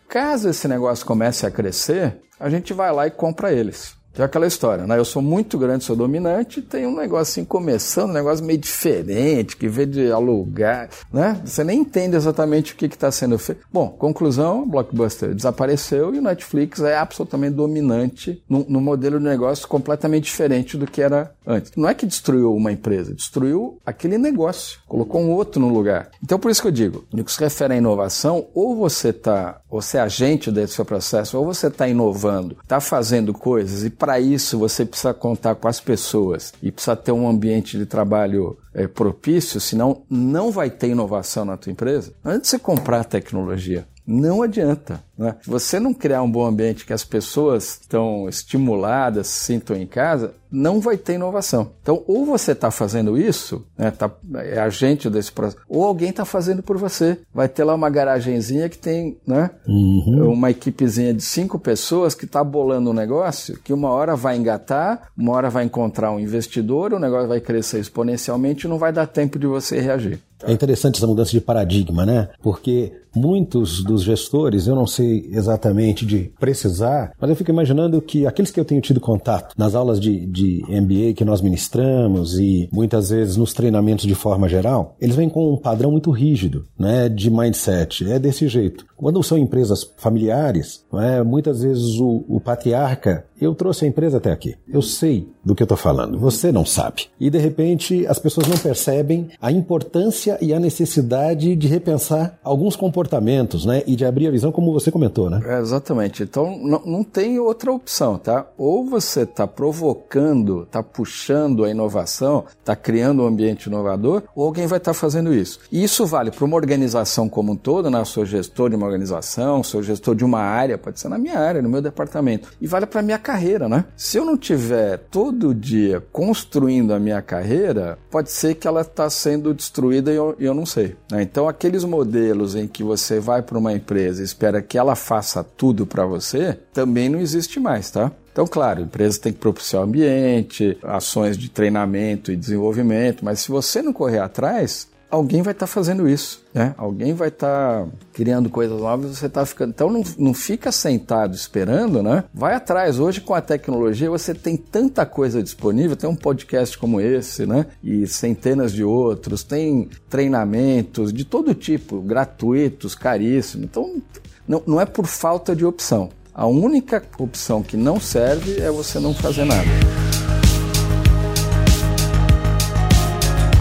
B: Caso esse negócio comece a crescer, a gente vai lá e compra eles. Que é aquela história, né? Eu sou muito grande, sou dominante, tem um negócio assim começando, um negócio meio diferente, que vê de alugar, né? Você nem entende exatamente o que está sendo feito. Bom, conclusão, Blockbuster desapareceu e o Netflix é absolutamente dominante no, no modelo de negócio completamente diferente do que era antes. Não é que destruiu uma empresa, destruiu aquele negócio, colocou um outro no lugar. Então, por isso que eu digo, no que se refere à inovação, ou você está, você é agente desse seu processo, ou você está inovando, está fazendo coisas e para isso você precisa contar com as pessoas e precisa ter um ambiente de trabalho é, propício, senão não vai ter inovação na tua empresa. Não adianta você comprar tecnologia. Não adianta. Né? Se você não criar um bom ambiente que as pessoas estão estimuladas, sintam em casa, não vai ter inovação. Então, ou você está fazendo isso, né, tá, é agente desse processo, ou alguém está fazendo por você. Vai ter lá uma garagenzinha que tem né,
A: uhum.
B: uma equipezinha de cinco pessoas que está bolando um negócio que uma hora vai engatar, uma hora vai encontrar um investidor, o negócio vai crescer exponencialmente e não vai dar tempo de você reagir.
A: É interessante essa mudança de paradigma, né? Porque muitos dos gestores, eu não sei exatamente de precisar, mas eu fico imaginando que aqueles que eu tenho tido contato nas aulas de, de MBA que nós ministramos e muitas vezes nos treinamentos de forma geral, eles vêm com um padrão muito rígido, né? De mindset. É desse jeito. Quando são empresas familiares, é, muitas vezes o, o, patriarca, eu trouxe a empresa até aqui. Eu sei do que eu estou falando, você não sabe. E de repente as pessoas não percebem a importância e a necessidade de repensar alguns comportamentos, né? E de abrir a visão, como você comentou, né?
B: É, exatamente. Então não, tem outra opção, tá? Ou você está provocando, está puxando a inovação, está criando um ambiente inovador, ou alguém vai estar tá fazendo isso. E isso vale para uma organização como um todo, né? Eu sou gestor de uma organização, sou gestor de uma área, pode ser na minha área, no meu departamento. E vale para minha carreira, né? Se eu não tiver todo dia construindo a minha carreira, pode ser que ela está sendo destruída e eu, eu não sei. Né? Então, aqueles modelos em que você vai para uma empresa e espera que ela faça tudo para você, também não existe mais, tá? Então, claro, a empresa tem que propiciar o ambiente, ações de treinamento e desenvolvimento, mas se você não correr atrás, alguém vai estar tá fazendo isso, né? Alguém vai estar tá criando coisas novas, você está ficando. Então não, não fica sentado esperando, né? Vai atrás. Hoje com a tecnologia você tem tanta coisa disponível, tem um podcast como esse, né? E centenas de outros, tem treinamentos de todo tipo, gratuitos, caríssimos. Então não, não é por falta de opção. A única opção que não serve é você não fazer nada.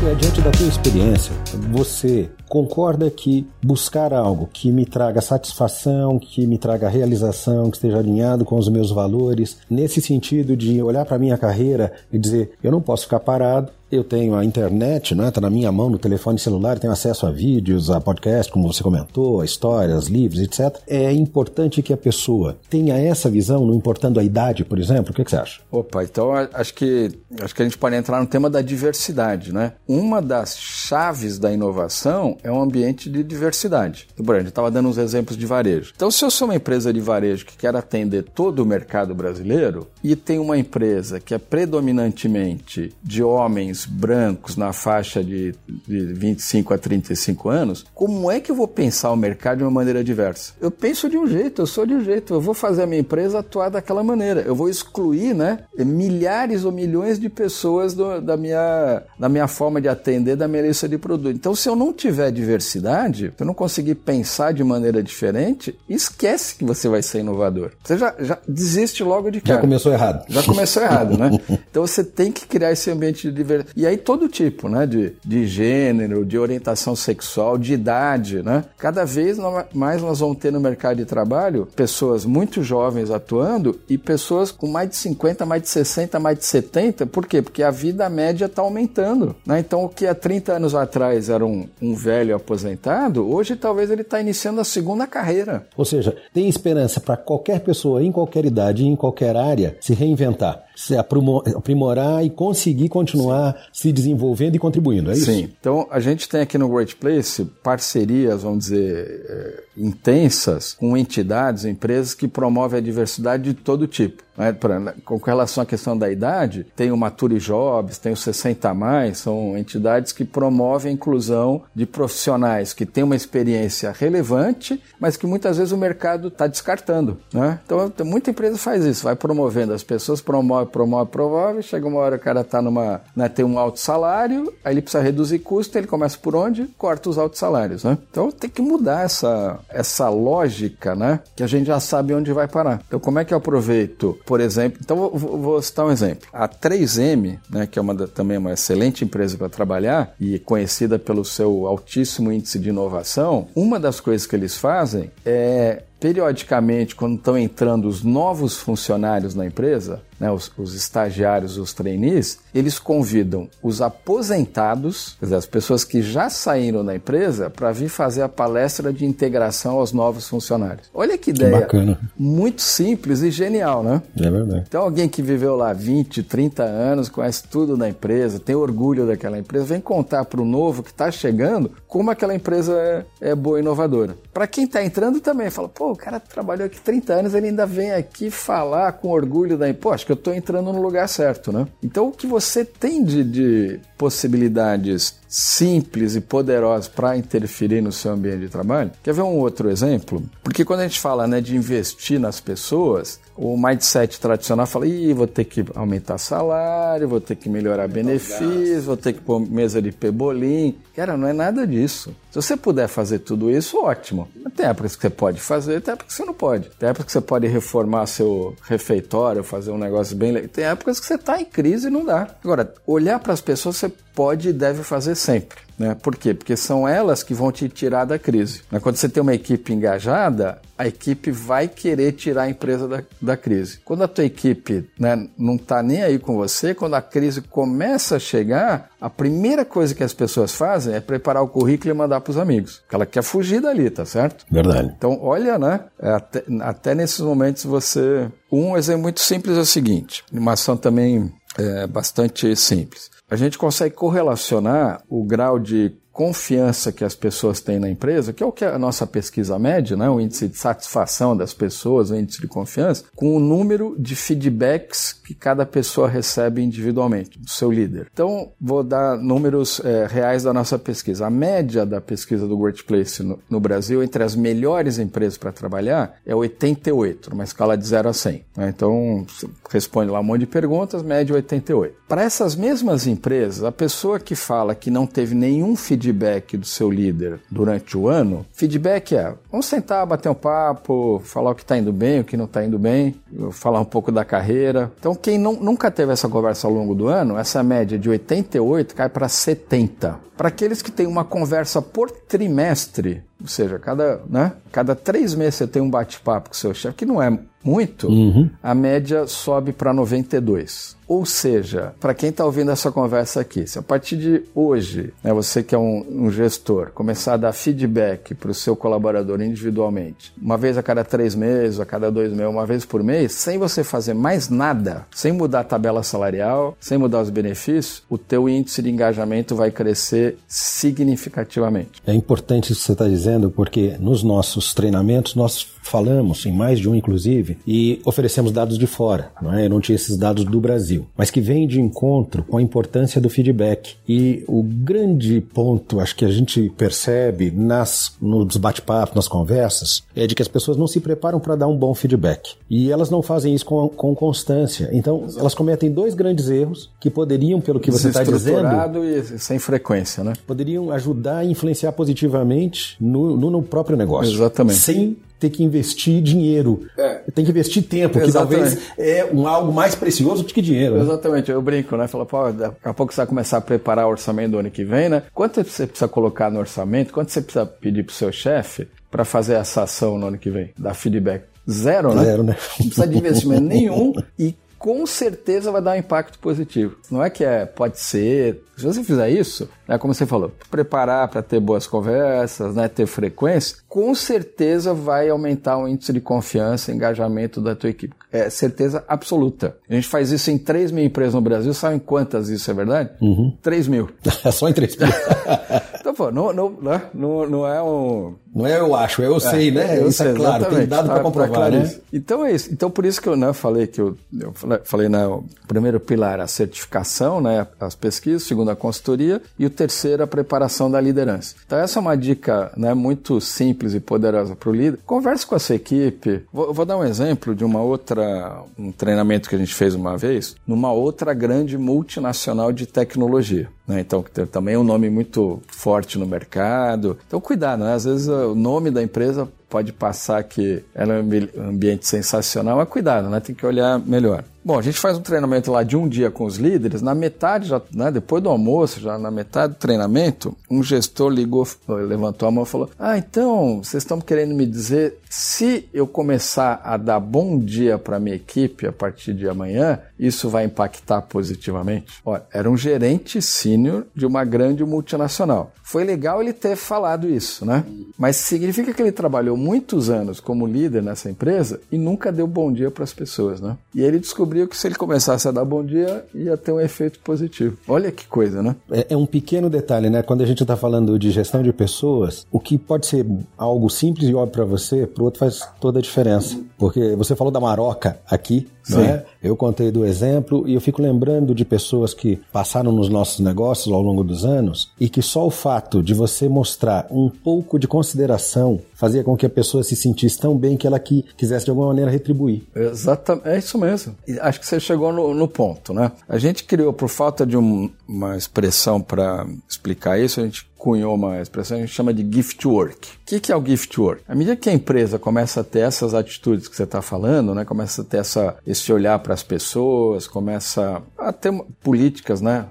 A: Diante da tua experiência, você concorda que buscar algo que me traga satisfação, que me traga realização, que esteja alinhado com os meus valores, nesse sentido de olhar para minha carreira e dizer, eu não posso ficar parado, eu tenho a internet, né? Tá na minha mão, no telefone celular, tenho acesso a vídeos, a podcast, como você comentou, a histórias, livros, etc. É importante que a pessoa tenha essa visão, não importando a idade, por exemplo. O que, que você acha?
B: Opa, então acho que acho que a gente pode entrar no tema da diversidade, né? Uma das chaves da inovação é um ambiente de diversidade. Por exemplo, eu estava dando uns exemplos de varejo. Então, se eu sou uma empresa de varejo que quer atender todo o mercado brasileiro e tem uma empresa que é predominantemente de homens brancos na faixa de, de 25 a 35 anos, como é que eu vou pensar o mercado de uma maneira diversa? Eu penso de um jeito, eu sou de um jeito, eu vou fazer a minha empresa atuar daquela maneira. Eu vou excluir né, milhares ou milhões de pessoas do, da, minha, da minha forma de atender, da minha lista de produtos. Então, se eu não tiver diversidade, se eu não conseguir pensar de maneira diferente, esquece que você vai ser inovador. Você já, já desiste logo de cara.
A: Já começou errado.
B: Já começou errado, né? Então você tem que criar esse ambiente de diversidade. E aí todo tipo, né? De, de gênero, de orientação sexual, de idade, né? Cada vez mais nós vamos ter no mercado de trabalho pessoas muito jovens atuando e pessoas com mais de 50, mais de 60, mais de 70. Por quê? Porque a vida média está aumentando. Né? Então o que há 30 anos atrás era um, um velho aposentado, hoje talvez ele está iniciando a segunda carreira.
A: Ou seja, tem esperança para qualquer pessoa, em qualquer idade, em qualquer área, se reinventar se aprimorar e conseguir continuar se desenvolvendo e contribuindo, é isso?
B: Sim. Então, a gente tem aqui no Great Place parcerias, vamos dizer, é, intensas com entidades, empresas que promovem a diversidade de todo tipo. Né? Pra, com relação à questão da idade, tem o Mature Jobs, tem o 60 a mais, são entidades que promovem a inclusão de profissionais que têm uma experiência relevante, mas que muitas vezes o mercado está descartando. Né? Então, muita empresa faz isso, vai promovendo, as pessoas promove, promove, promove, chega uma hora o cara tá numa, né, tem um alto salário, aí ele precisa reduzir custo, ele começa por onde? Corta os altos salários. Né? Então tem que mudar essa, essa lógica, né? Que a gente já sabe onde vai parar. Então, como é que eu aproveito, por exemplo? Então, vou, vou citar um exemplo. A 3M, né, que é uma, também uma excelente empresa para trabalhar e conhecida pelo seu altíssimo índice de inovação, uma das coisas que eles fazem é periodicamente, quando estão entrando os novos funcionários na empresa, né, os, os, estagiários, os trainees, eles convidam os aposentados, quer dizer, as pessoas que já saíram da empresa, para vir fazer a palestra de integração aos novos funcionários. Olha que ideia
A: Bacana.
B: muito simples e genial, né?
A: É verdade.
B: Então, alguém que viveu lá 20, 30 anos, conhece tudo da empresa, tem orgulho daquela empresa, vem contar para o novo que está chegando como aquela empresa é, é boa e inovadora. Para quem está entrando também, fala, pô, o cara trabalhou aqui 30 anos, ele ainda vem aqui falar com orgulho da empresa. Acho que eu estou entrando no lugar certo, né? Então, o que você tem de, de possibilidades simples e poderosas para interferir no seu ambiente de trabalho? Quer ver um outro exemplo? Porque quando a gente fala né, de investir nas pessoas, o mindset tradicional fala: Ih, vou ter que aumentar salário, vou ter que melhorar benefícios, vou ter que pôr mesa de pebolim. Cara, não é nada disso. Se você puder fazer tudo isso, ótimo. Tem épocas que você pode fazer, tem épocas que você não pode. Tem épocas que você pode reformar seu refeitório, fazer um negócio bem legal. Tem épocas que você está em crise e não dá. Agora, olhar para as pessoas você pode e deve fazer sempre. Né? Por quê? Porque são elas que vão te tirar da crise. Né? Quando você tem uma equipe engajada, a equipe vai querer tirar a empresa da, da crise. Quando a tua equipe né, não está nem aí com você, quando a crise começa a chegar, a primeira coisa que as pessoas fazem é preparar o currículo e mandar para os amigos. Porque ela quer fugir dali, tá certo?
A: Verdade.
B: Então, olha, né? É até, até nesses momentos você. Um exemplo muito simples é o seguinte: uma ação também é bastante simples a gente consegue correlacionar o grau de confiança que as pessoas têm na empresa, que é o que a nossa pesquisa mede, né? o índice de satisfação das pessoas, o índice de confiança, com o número de feedbacks que cada pessoa recebe individualmente, do seu líder. Então, vou dar números é, reais da nossa pesquisa. A média da pesquisa do Workplace no, no Brasil, entre as melhores empresas para trabalhar, é 88, numa escala de 0 a 100. Né? Então, responde lá um monte de perguntas, média 88. Para essas mesmas empresas, a pessoa que fala que não teve nenhum feedback do seu líder durante o ano, feedback é: vamos sentar, bater um papo, falar o que está indo bem, o que não está indo bem, falar um pouco da carreira. Então, quem não, nunca teve essa conversa ao longo do ano, essa média de 88 cai para 70. Para aqueles que têm uma conversa por trimestre, ou seja, cada, né, cada três meses você tem um bate-papo com o seu chefe, que não é muito, uhum. a média sobe para 92. Ou seja, para quem está ouvindo essa conversa aqui, se a partir de hoje, né, você que é um, um, gestor, começar a dar feedback para o seu colaborador individualmente, uma vez a cada três meses, a cada dois meses, uma vez por mês, sem você fazer mais nada, sem mudar a tabela salarial, sem mudar os benefícios, o teu índice de engajamento vai crescer significativamente.
A: É importante isso que você está dizendo, porque nos nossos treinamentos nós falamos, em mais de um inclusive, e oferecemos dados de fora. Não é? Eu não tinha esses dados do Brasil, mas que vem de encontro com a importância do feedback. E o grande ponto, acho que a gente percebe nas, nos bate-papos, nas conversas, é de que as pessoas não se preparam para dar um bom feedback. E elas não fazem isso com, com constância. Então, elas cometem dois grandes erros que poderiam, pelo que você está dizendo.
B: e sem frequência, né?
A: Poderiam ajudar a influenciar positivamente no, no, no próprio negócio.
B: Exatamente.
A: Sem ter que investir dinheiro. É. Tem que investir tempo, Exatamente. que talvez é um, algo mais precioso do que dinheiro.
B: Né? Exatamente, eu brinco, né? Fala, pô, daqui a pouco você vai começar a preparar o orçamento do ano que vem, né? Quanto você precisa colocar no orçamento? Quanto você precisa pedir para o seu chefe para fazer essa ação no ano que vem? Dar feedback? Zero, né?
A: Zero, né?
B: Não precisa de investimento nenhum e com certeza vai dar um impacto positivo. Não é que é, pode ser. Se você fizer isso, né, como você falou, preparar para ter boas conversas, né, ter frequência, com certeza vai aumentar o índice de confiança e engajamento da tua equipe. É certeza absoluta. A gente faz isso em 3 mil empresas no Brasil. Sabem quantas isso é verdade?
A: Uhum.
B: 3 mil.
A: Só em 3 mil.
B: então, pô, não, não, né, não, não é um
A: não é eu acho, é eu sei, né? Eu isso é é claro, exatamente. tem dado para tá, comprovar, tá né?
B: Então é isso. Então por isso que eu né, falei que eu, eu falei, né, o primeiro pilar a certificação, né, as pesquisas, segundo a consultoria e o terceiro a preparação da liderança. Então essa é uma dica, né, muito simples e poderosa para o líder. Converse com a sua equipe. Vou, vou, dar um exemplo de uma outra um treinamento que a gente fez uma vez numa outra grande multinacional de tecnologia. Né? Então, que também um nome muito forte no mercado. Então, cuidado, né? Às vezes o nome da empresa pode passar que é um ambiente sensacional, mas cuidado, né? Tem que olhar melhor. Bom, a gente faz um treinamento lá de um dia com os líderes. Na metade, já, né, depois do almoço, já na metade do treinamento, um gestor ligou, levantou a mão e falou: Ah, então vocês estão querendo me dizer se eu começar a dar bom dia para minha equipe a partir de amanhã, isso vai impactar positivamente? Olha, era um gerente sênior de uma grande multinacional. Foi legal ele ter falado isso, né? Mas significa que ele trabalhou muitos anos como líder nessa empresa e nunca deu bom dia para as pessoas, né? E ele descobriu que se ele começasse a dar bom dia, ia ter um efeito positivo. Olha que coisa, né?
A: É, é um pequeno detalhe, né? Quando a gente está falando de gestão de pessoas, o que pode ser algo simples e óbvio para você, para o outro faz toda a diferença. Porque você falou da maroca aqui, Sim. Né? Eu contei do exemplo e eu fico lembrando de pessoas que passaram nos nossos negócios ao longo dos anos e que só o fato de você mostrar um pouco de consideração fazia com que a pessoa se sentisse tão bem que ela que, quisesse de alguma maneira retribuir.
B: Exatamente, é isso mesmo. Acho que você chegou no, no, ponto, né? A gente criou, por falta de um, uma expressão para explicar isso, a gente cunhou uma expressão que a gente chama de gift work. O que, que é o gift work? À medida que a empresa começa a ter essas atitudes que você está falando, né, começa a ter essa, esse olhar para as pessoas, começa a ter políticas, né,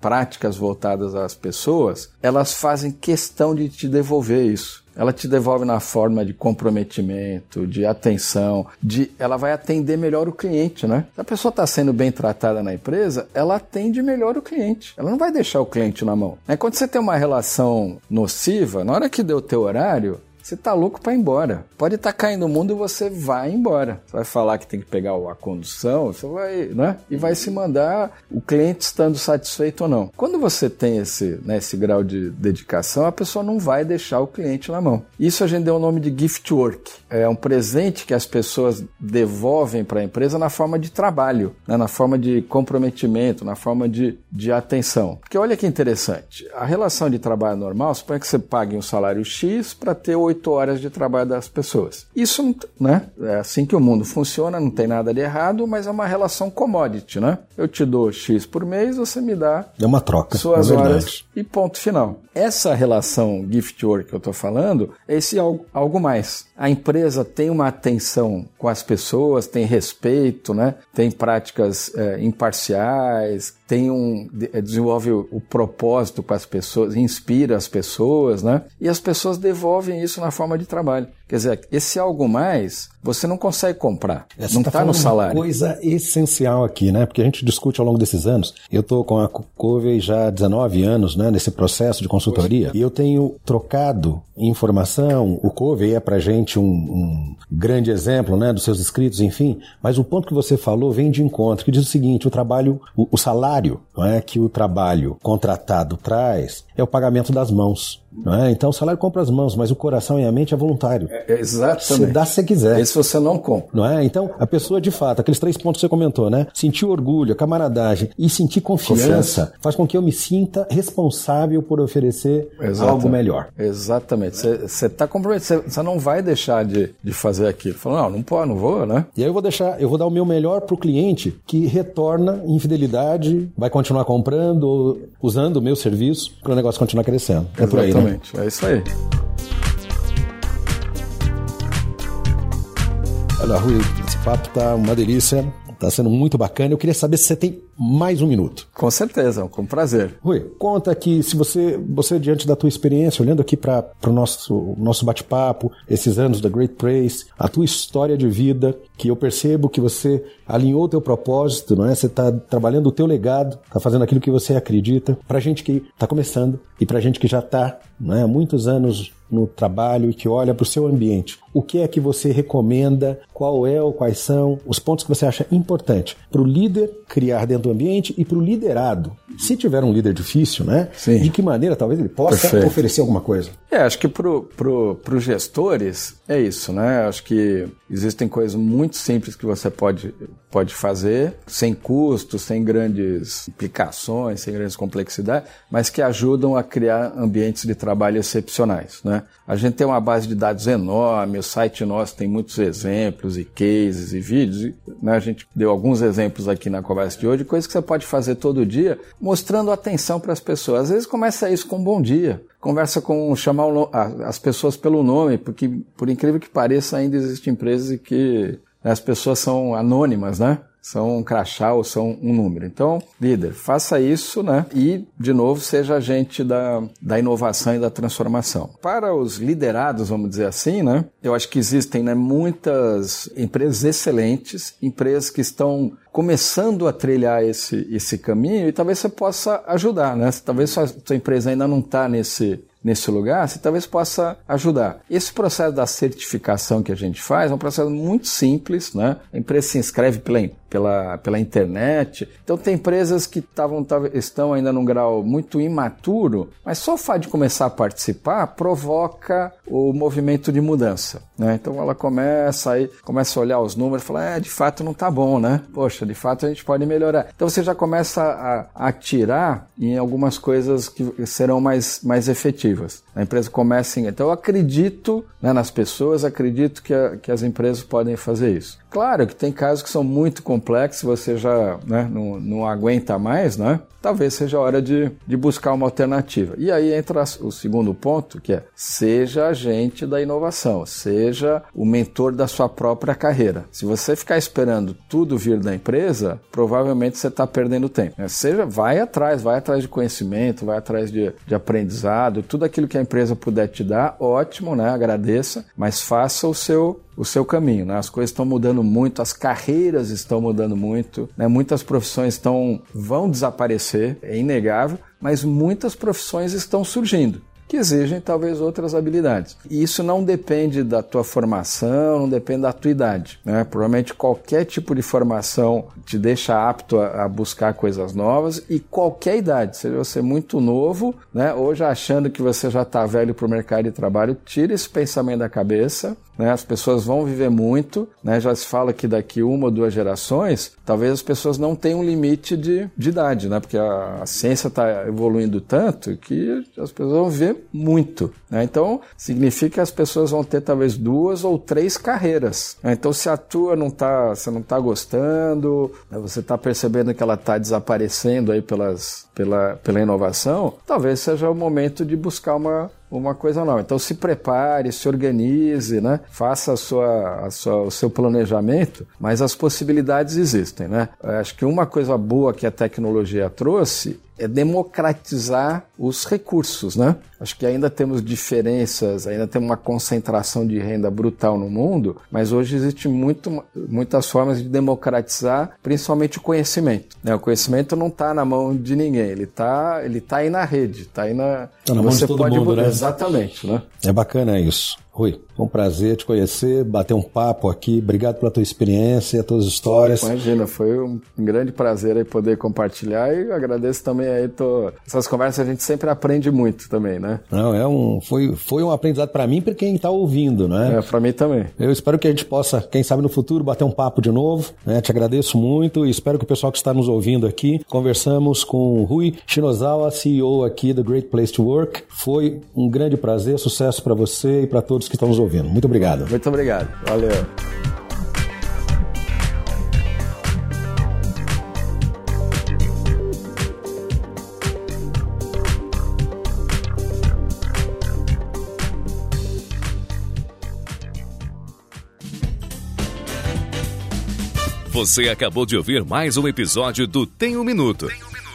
B: práticas voltadas às pessoas, elas fazem questão de te devolver isso ela te devolve na forma de comprometimento, de atenção, de ela vai atender melhor o cliente, né? Se a pessoa está sendo bem tratada na empresa, ela atende melhor o cliente. Ela não vai deixar o cliente na mão. É Quando você tem uma relação nociva, na hora que deu o teu horário, você tá louco para ir embora. Pode estar tá caindo o mundo e você vai embora. Você vai falar que tem que pegar a condução, você vai, né? E vai se mandar o cliente estando satisfeito ou não. Quando você tem esse, né, esse grau de dedicação, a pessoa não vai deixar o cliente na mão. Isso a gente deu o nome de gift work. É um presente que as pessoas devolvem para a empresa na forma de trabalho, né, na forma de comprometimento, na forma de, de atenção. Porque olha que interessante, a relação de trabalho normal supõe que você pague um salário X para ter oito horas de trabalho das pessoas. Isso né, é assim que o mundo funciona, não tem nada de errado, mas é uma relação commodity. Né? Eu te dou X por mês, você me dá
A: é uma troca,
B: suas é horas e ponto final. Essa relação gift work que eu estou falando é esse algo, algo mais. A empresa tem uma atenção com as pessoas, tem respeito, né? tem práticas é, imparciais, tem um, é, desenvolve o, propósito com as pessoas, inspira as pessoas, né? e as pessoas devolvem isso na forma de trabalho. Quer dizer, esse algo mais você não consegue comprar.
A: É, não está tá no salário. Uma coisa essencial aqui, né? Porque a gente discute ao longo desses anos. Eu estou com a Cove já há 19 anos, né? Nesse processo de consultoria. E eu tenho trocado informação. O Cove é para gente um, um, grande exemplo, né? Dos seus escritos, enfim. Mas o ponto que você falou vem de encontro, que diz o seguinte: o trabalho, o, o salário, não é que o trabalho contratado traz é o pagamento das mãos. É? Então o salário compra as mãos, mas o coração e a mente é voluntário.
B: É, exatamente.
A: Você dá se quiser.
B: Esse você não compra.
A: Não é? Então a pessoa de fato, aqueles três pontos que você comentou, né? Sentir orgulho, camaradagem e sentir confiança, confiança. faz com que eu me sinta responsável por oferecer Exatamente. algo melhor.
B: Exatamente. Você está comprometido, você não vai deixar de, de fazer aquilo. Falando, não, não pode, não vou, né?
A: E aí eu vou deixar, eu vou dar o meu melhor para o cliente que retorna em fidelidade, vai continuar comprando, usando o meu serviço para o negócio continuar crescendo.
B: É por aí, né? Exatamente, é isso aí.
A: Olha, Rui, esse papo tá uma delícia. Tá sendo muito bacana. Eu queria saber se você tem mais um minuto.
B: Com certeza, com prazer.
A: Rui, conta que se você, você diante da tua experiência, olhando aqui para o nosso, nosso bate-papo, esses anos da Great Praise, a tua história de vida, que eu percebo que você alinhou o teu propósito, não é? Você está trabalhando o teu legado, está fazendo aquilo que você acredita. Para gente que está começando e para gente que já está é, há muitos anos no trabalho e que olha para o seu ambiente, o que é que você recomenda? Qual é ou quais são os pontos que você acha importante para o líder criar dentro do ambiente e para o liderado? Se tiver um líder difícil, né? Sim. De que maneira talvez ele possa Perfeito. oferecer alguma coisa?
B: É, acho que para pro, os gestores é isso, né? Acho que existem coisas muito simples que você pode, pode fazer, sem custos, sem grandes implicações, sem grandes complexidades, mas que ajudam a criar ambientes de trabalho excepcionais, né? A gente tem uma base de dados enorme, o site nosso tem muitos exemplos e cases e vídeos, né? A gente deu alguns exemplos aqui na conversa de hoje, coisas que você pode fazer todo dia, mostrando atenção para as pessoas. Às vezes começa isso com um bom dia, conversa com chamar as pessoas pelo nome, porque por incrível que pareça ainda existem empresas em que as pessoas são anônimas, né? São um crachá ou são um número. Então, líder, faça isso, né? E, de novo, seja agente da, da inovação e da transformação. Para os liderados, vamos dizer assim, né? Eu acho que existem né, muitas empresas excelentes, empresas que estão começando a trilhar esse, esse caminho e talvez você possa ajudar, né? Talvez sua, sua empresa ainda não está nesse, nesse lugar, você talvez possa ajudar. Esse processo da certificação que a gente faz é um processo muito simples, né? A empresa se inscreve pela, pela, pela internet. Então tem empresas que tavam, estão ainda num grau muito imaturo, mas só o fato de começar a participar provoca o movimento de mudança. Né? Então ela começa aí, começa a olhar os números e fala, é, de fato não está bom, né? Poxa, de fato a gente pode melhorar. Então você já começa a, atirar em algumas coisas que serão mais, mais efetivas. A empresa começa em... Então eu acredito né, nas pessoas, acredito que, a, que as empresas podem fazer isso. Claro que tem casos que são muito complexos, você já né, não, não aguenta mais, né? Talvez seja a hora de, de buscar uma alternativa. E aí entra o segundo ponto, que é seja agente da inovação, seja o mentor da sua própria carreira. Se você ficar esperando tudo vir da empresa, provavelmente você está perdendo tempo. Né? Seja, vai atrás, vai atrás de conhecimento, vai atrás de, de aprendizado, tudo aquilo que a empresa puder te dar, ótimo, né? Agradeça, mas faça o seu o seu caminho. Né? As coisas estão mudando muito, as carreiras estão mudando muito, né? muitas profissões estão, vão desaparecer, é inegável, mas muitas profissões estão surgindo. que exigem talvez outras habilidades. E isso não depende da tua formação, não depende da tua idade. Né? Provavelmente qualquer tipo de formação te deixa apto a, a buscar coisas novas e qualquer idade, seja você muito novo, né? ou já achando que você já está velho para o mercado de trabalho, tira esse pensamento da cabeça né? As pessoas vão viver muito, né? já se fala que daqui uma ou duas gerações, talvez as pessoas não tenham um limite de, de idade, né? porque a, a ciência está evoluindo tanto que as pessoas vão viver muito. Né? Então, significa que as pessoas vão ter talvez duas ou três carreiras. Né? Então, se a tua não tá, você não está gostando, né? você está percebendo que ela está desaparecendo aí pelas, pela, pela inovação, talvez seja o momento de buscar uma, uma coisa nova. Então se prepare, se organize, né? faça a sua, a sua, o seu planejamento, mas as possibilidades existem. Né? Acho que uma coisa boa que a tecnologia trouxe é democratizar os recursos, né? Acho que ainda temos diferenças, ainda tem uma concentração de renda brutal no mundo, mas hoje existe muito, muitas formas de democratizar, principalmente o conhecimento. Né? O conhecimento não está na mão de ninguém, ele está ele tá aí na rede, está aí na.
A: Tá na mão de todo pode... mundo, né?
B: Exatamente, né?
A: É bacana isso. Rui, foi um prazer te conhecer, bater um papo aqui. Obrigado pela tua experiência, tuas histórias.
B: Imagina, foi um grande prazer poder compartilhar e agradeço também aí tô... essas conversas a gente sempre aprende muito também, né?
A: Não, é um foi, foi um aprendizado para mim e para quem está ouvindo, né?
B: É, para mim também.
A: Eu espero que a gente possa, quem sabe no futuro, bater um papo de novo, né? Te agradeço muito e espero que o pessoal que está nos ouvindo aqui, conversamos com o Rui Shinozawa, CEO aqui do Great Place to Work. Foi um grande prazer, sucesso para você e para todos que estão nos ouvindo. Muito obrigado.
B: Muito obrigado. Valeu.
C: Você acabou de ouvir mais um episódio do Tem um Minuto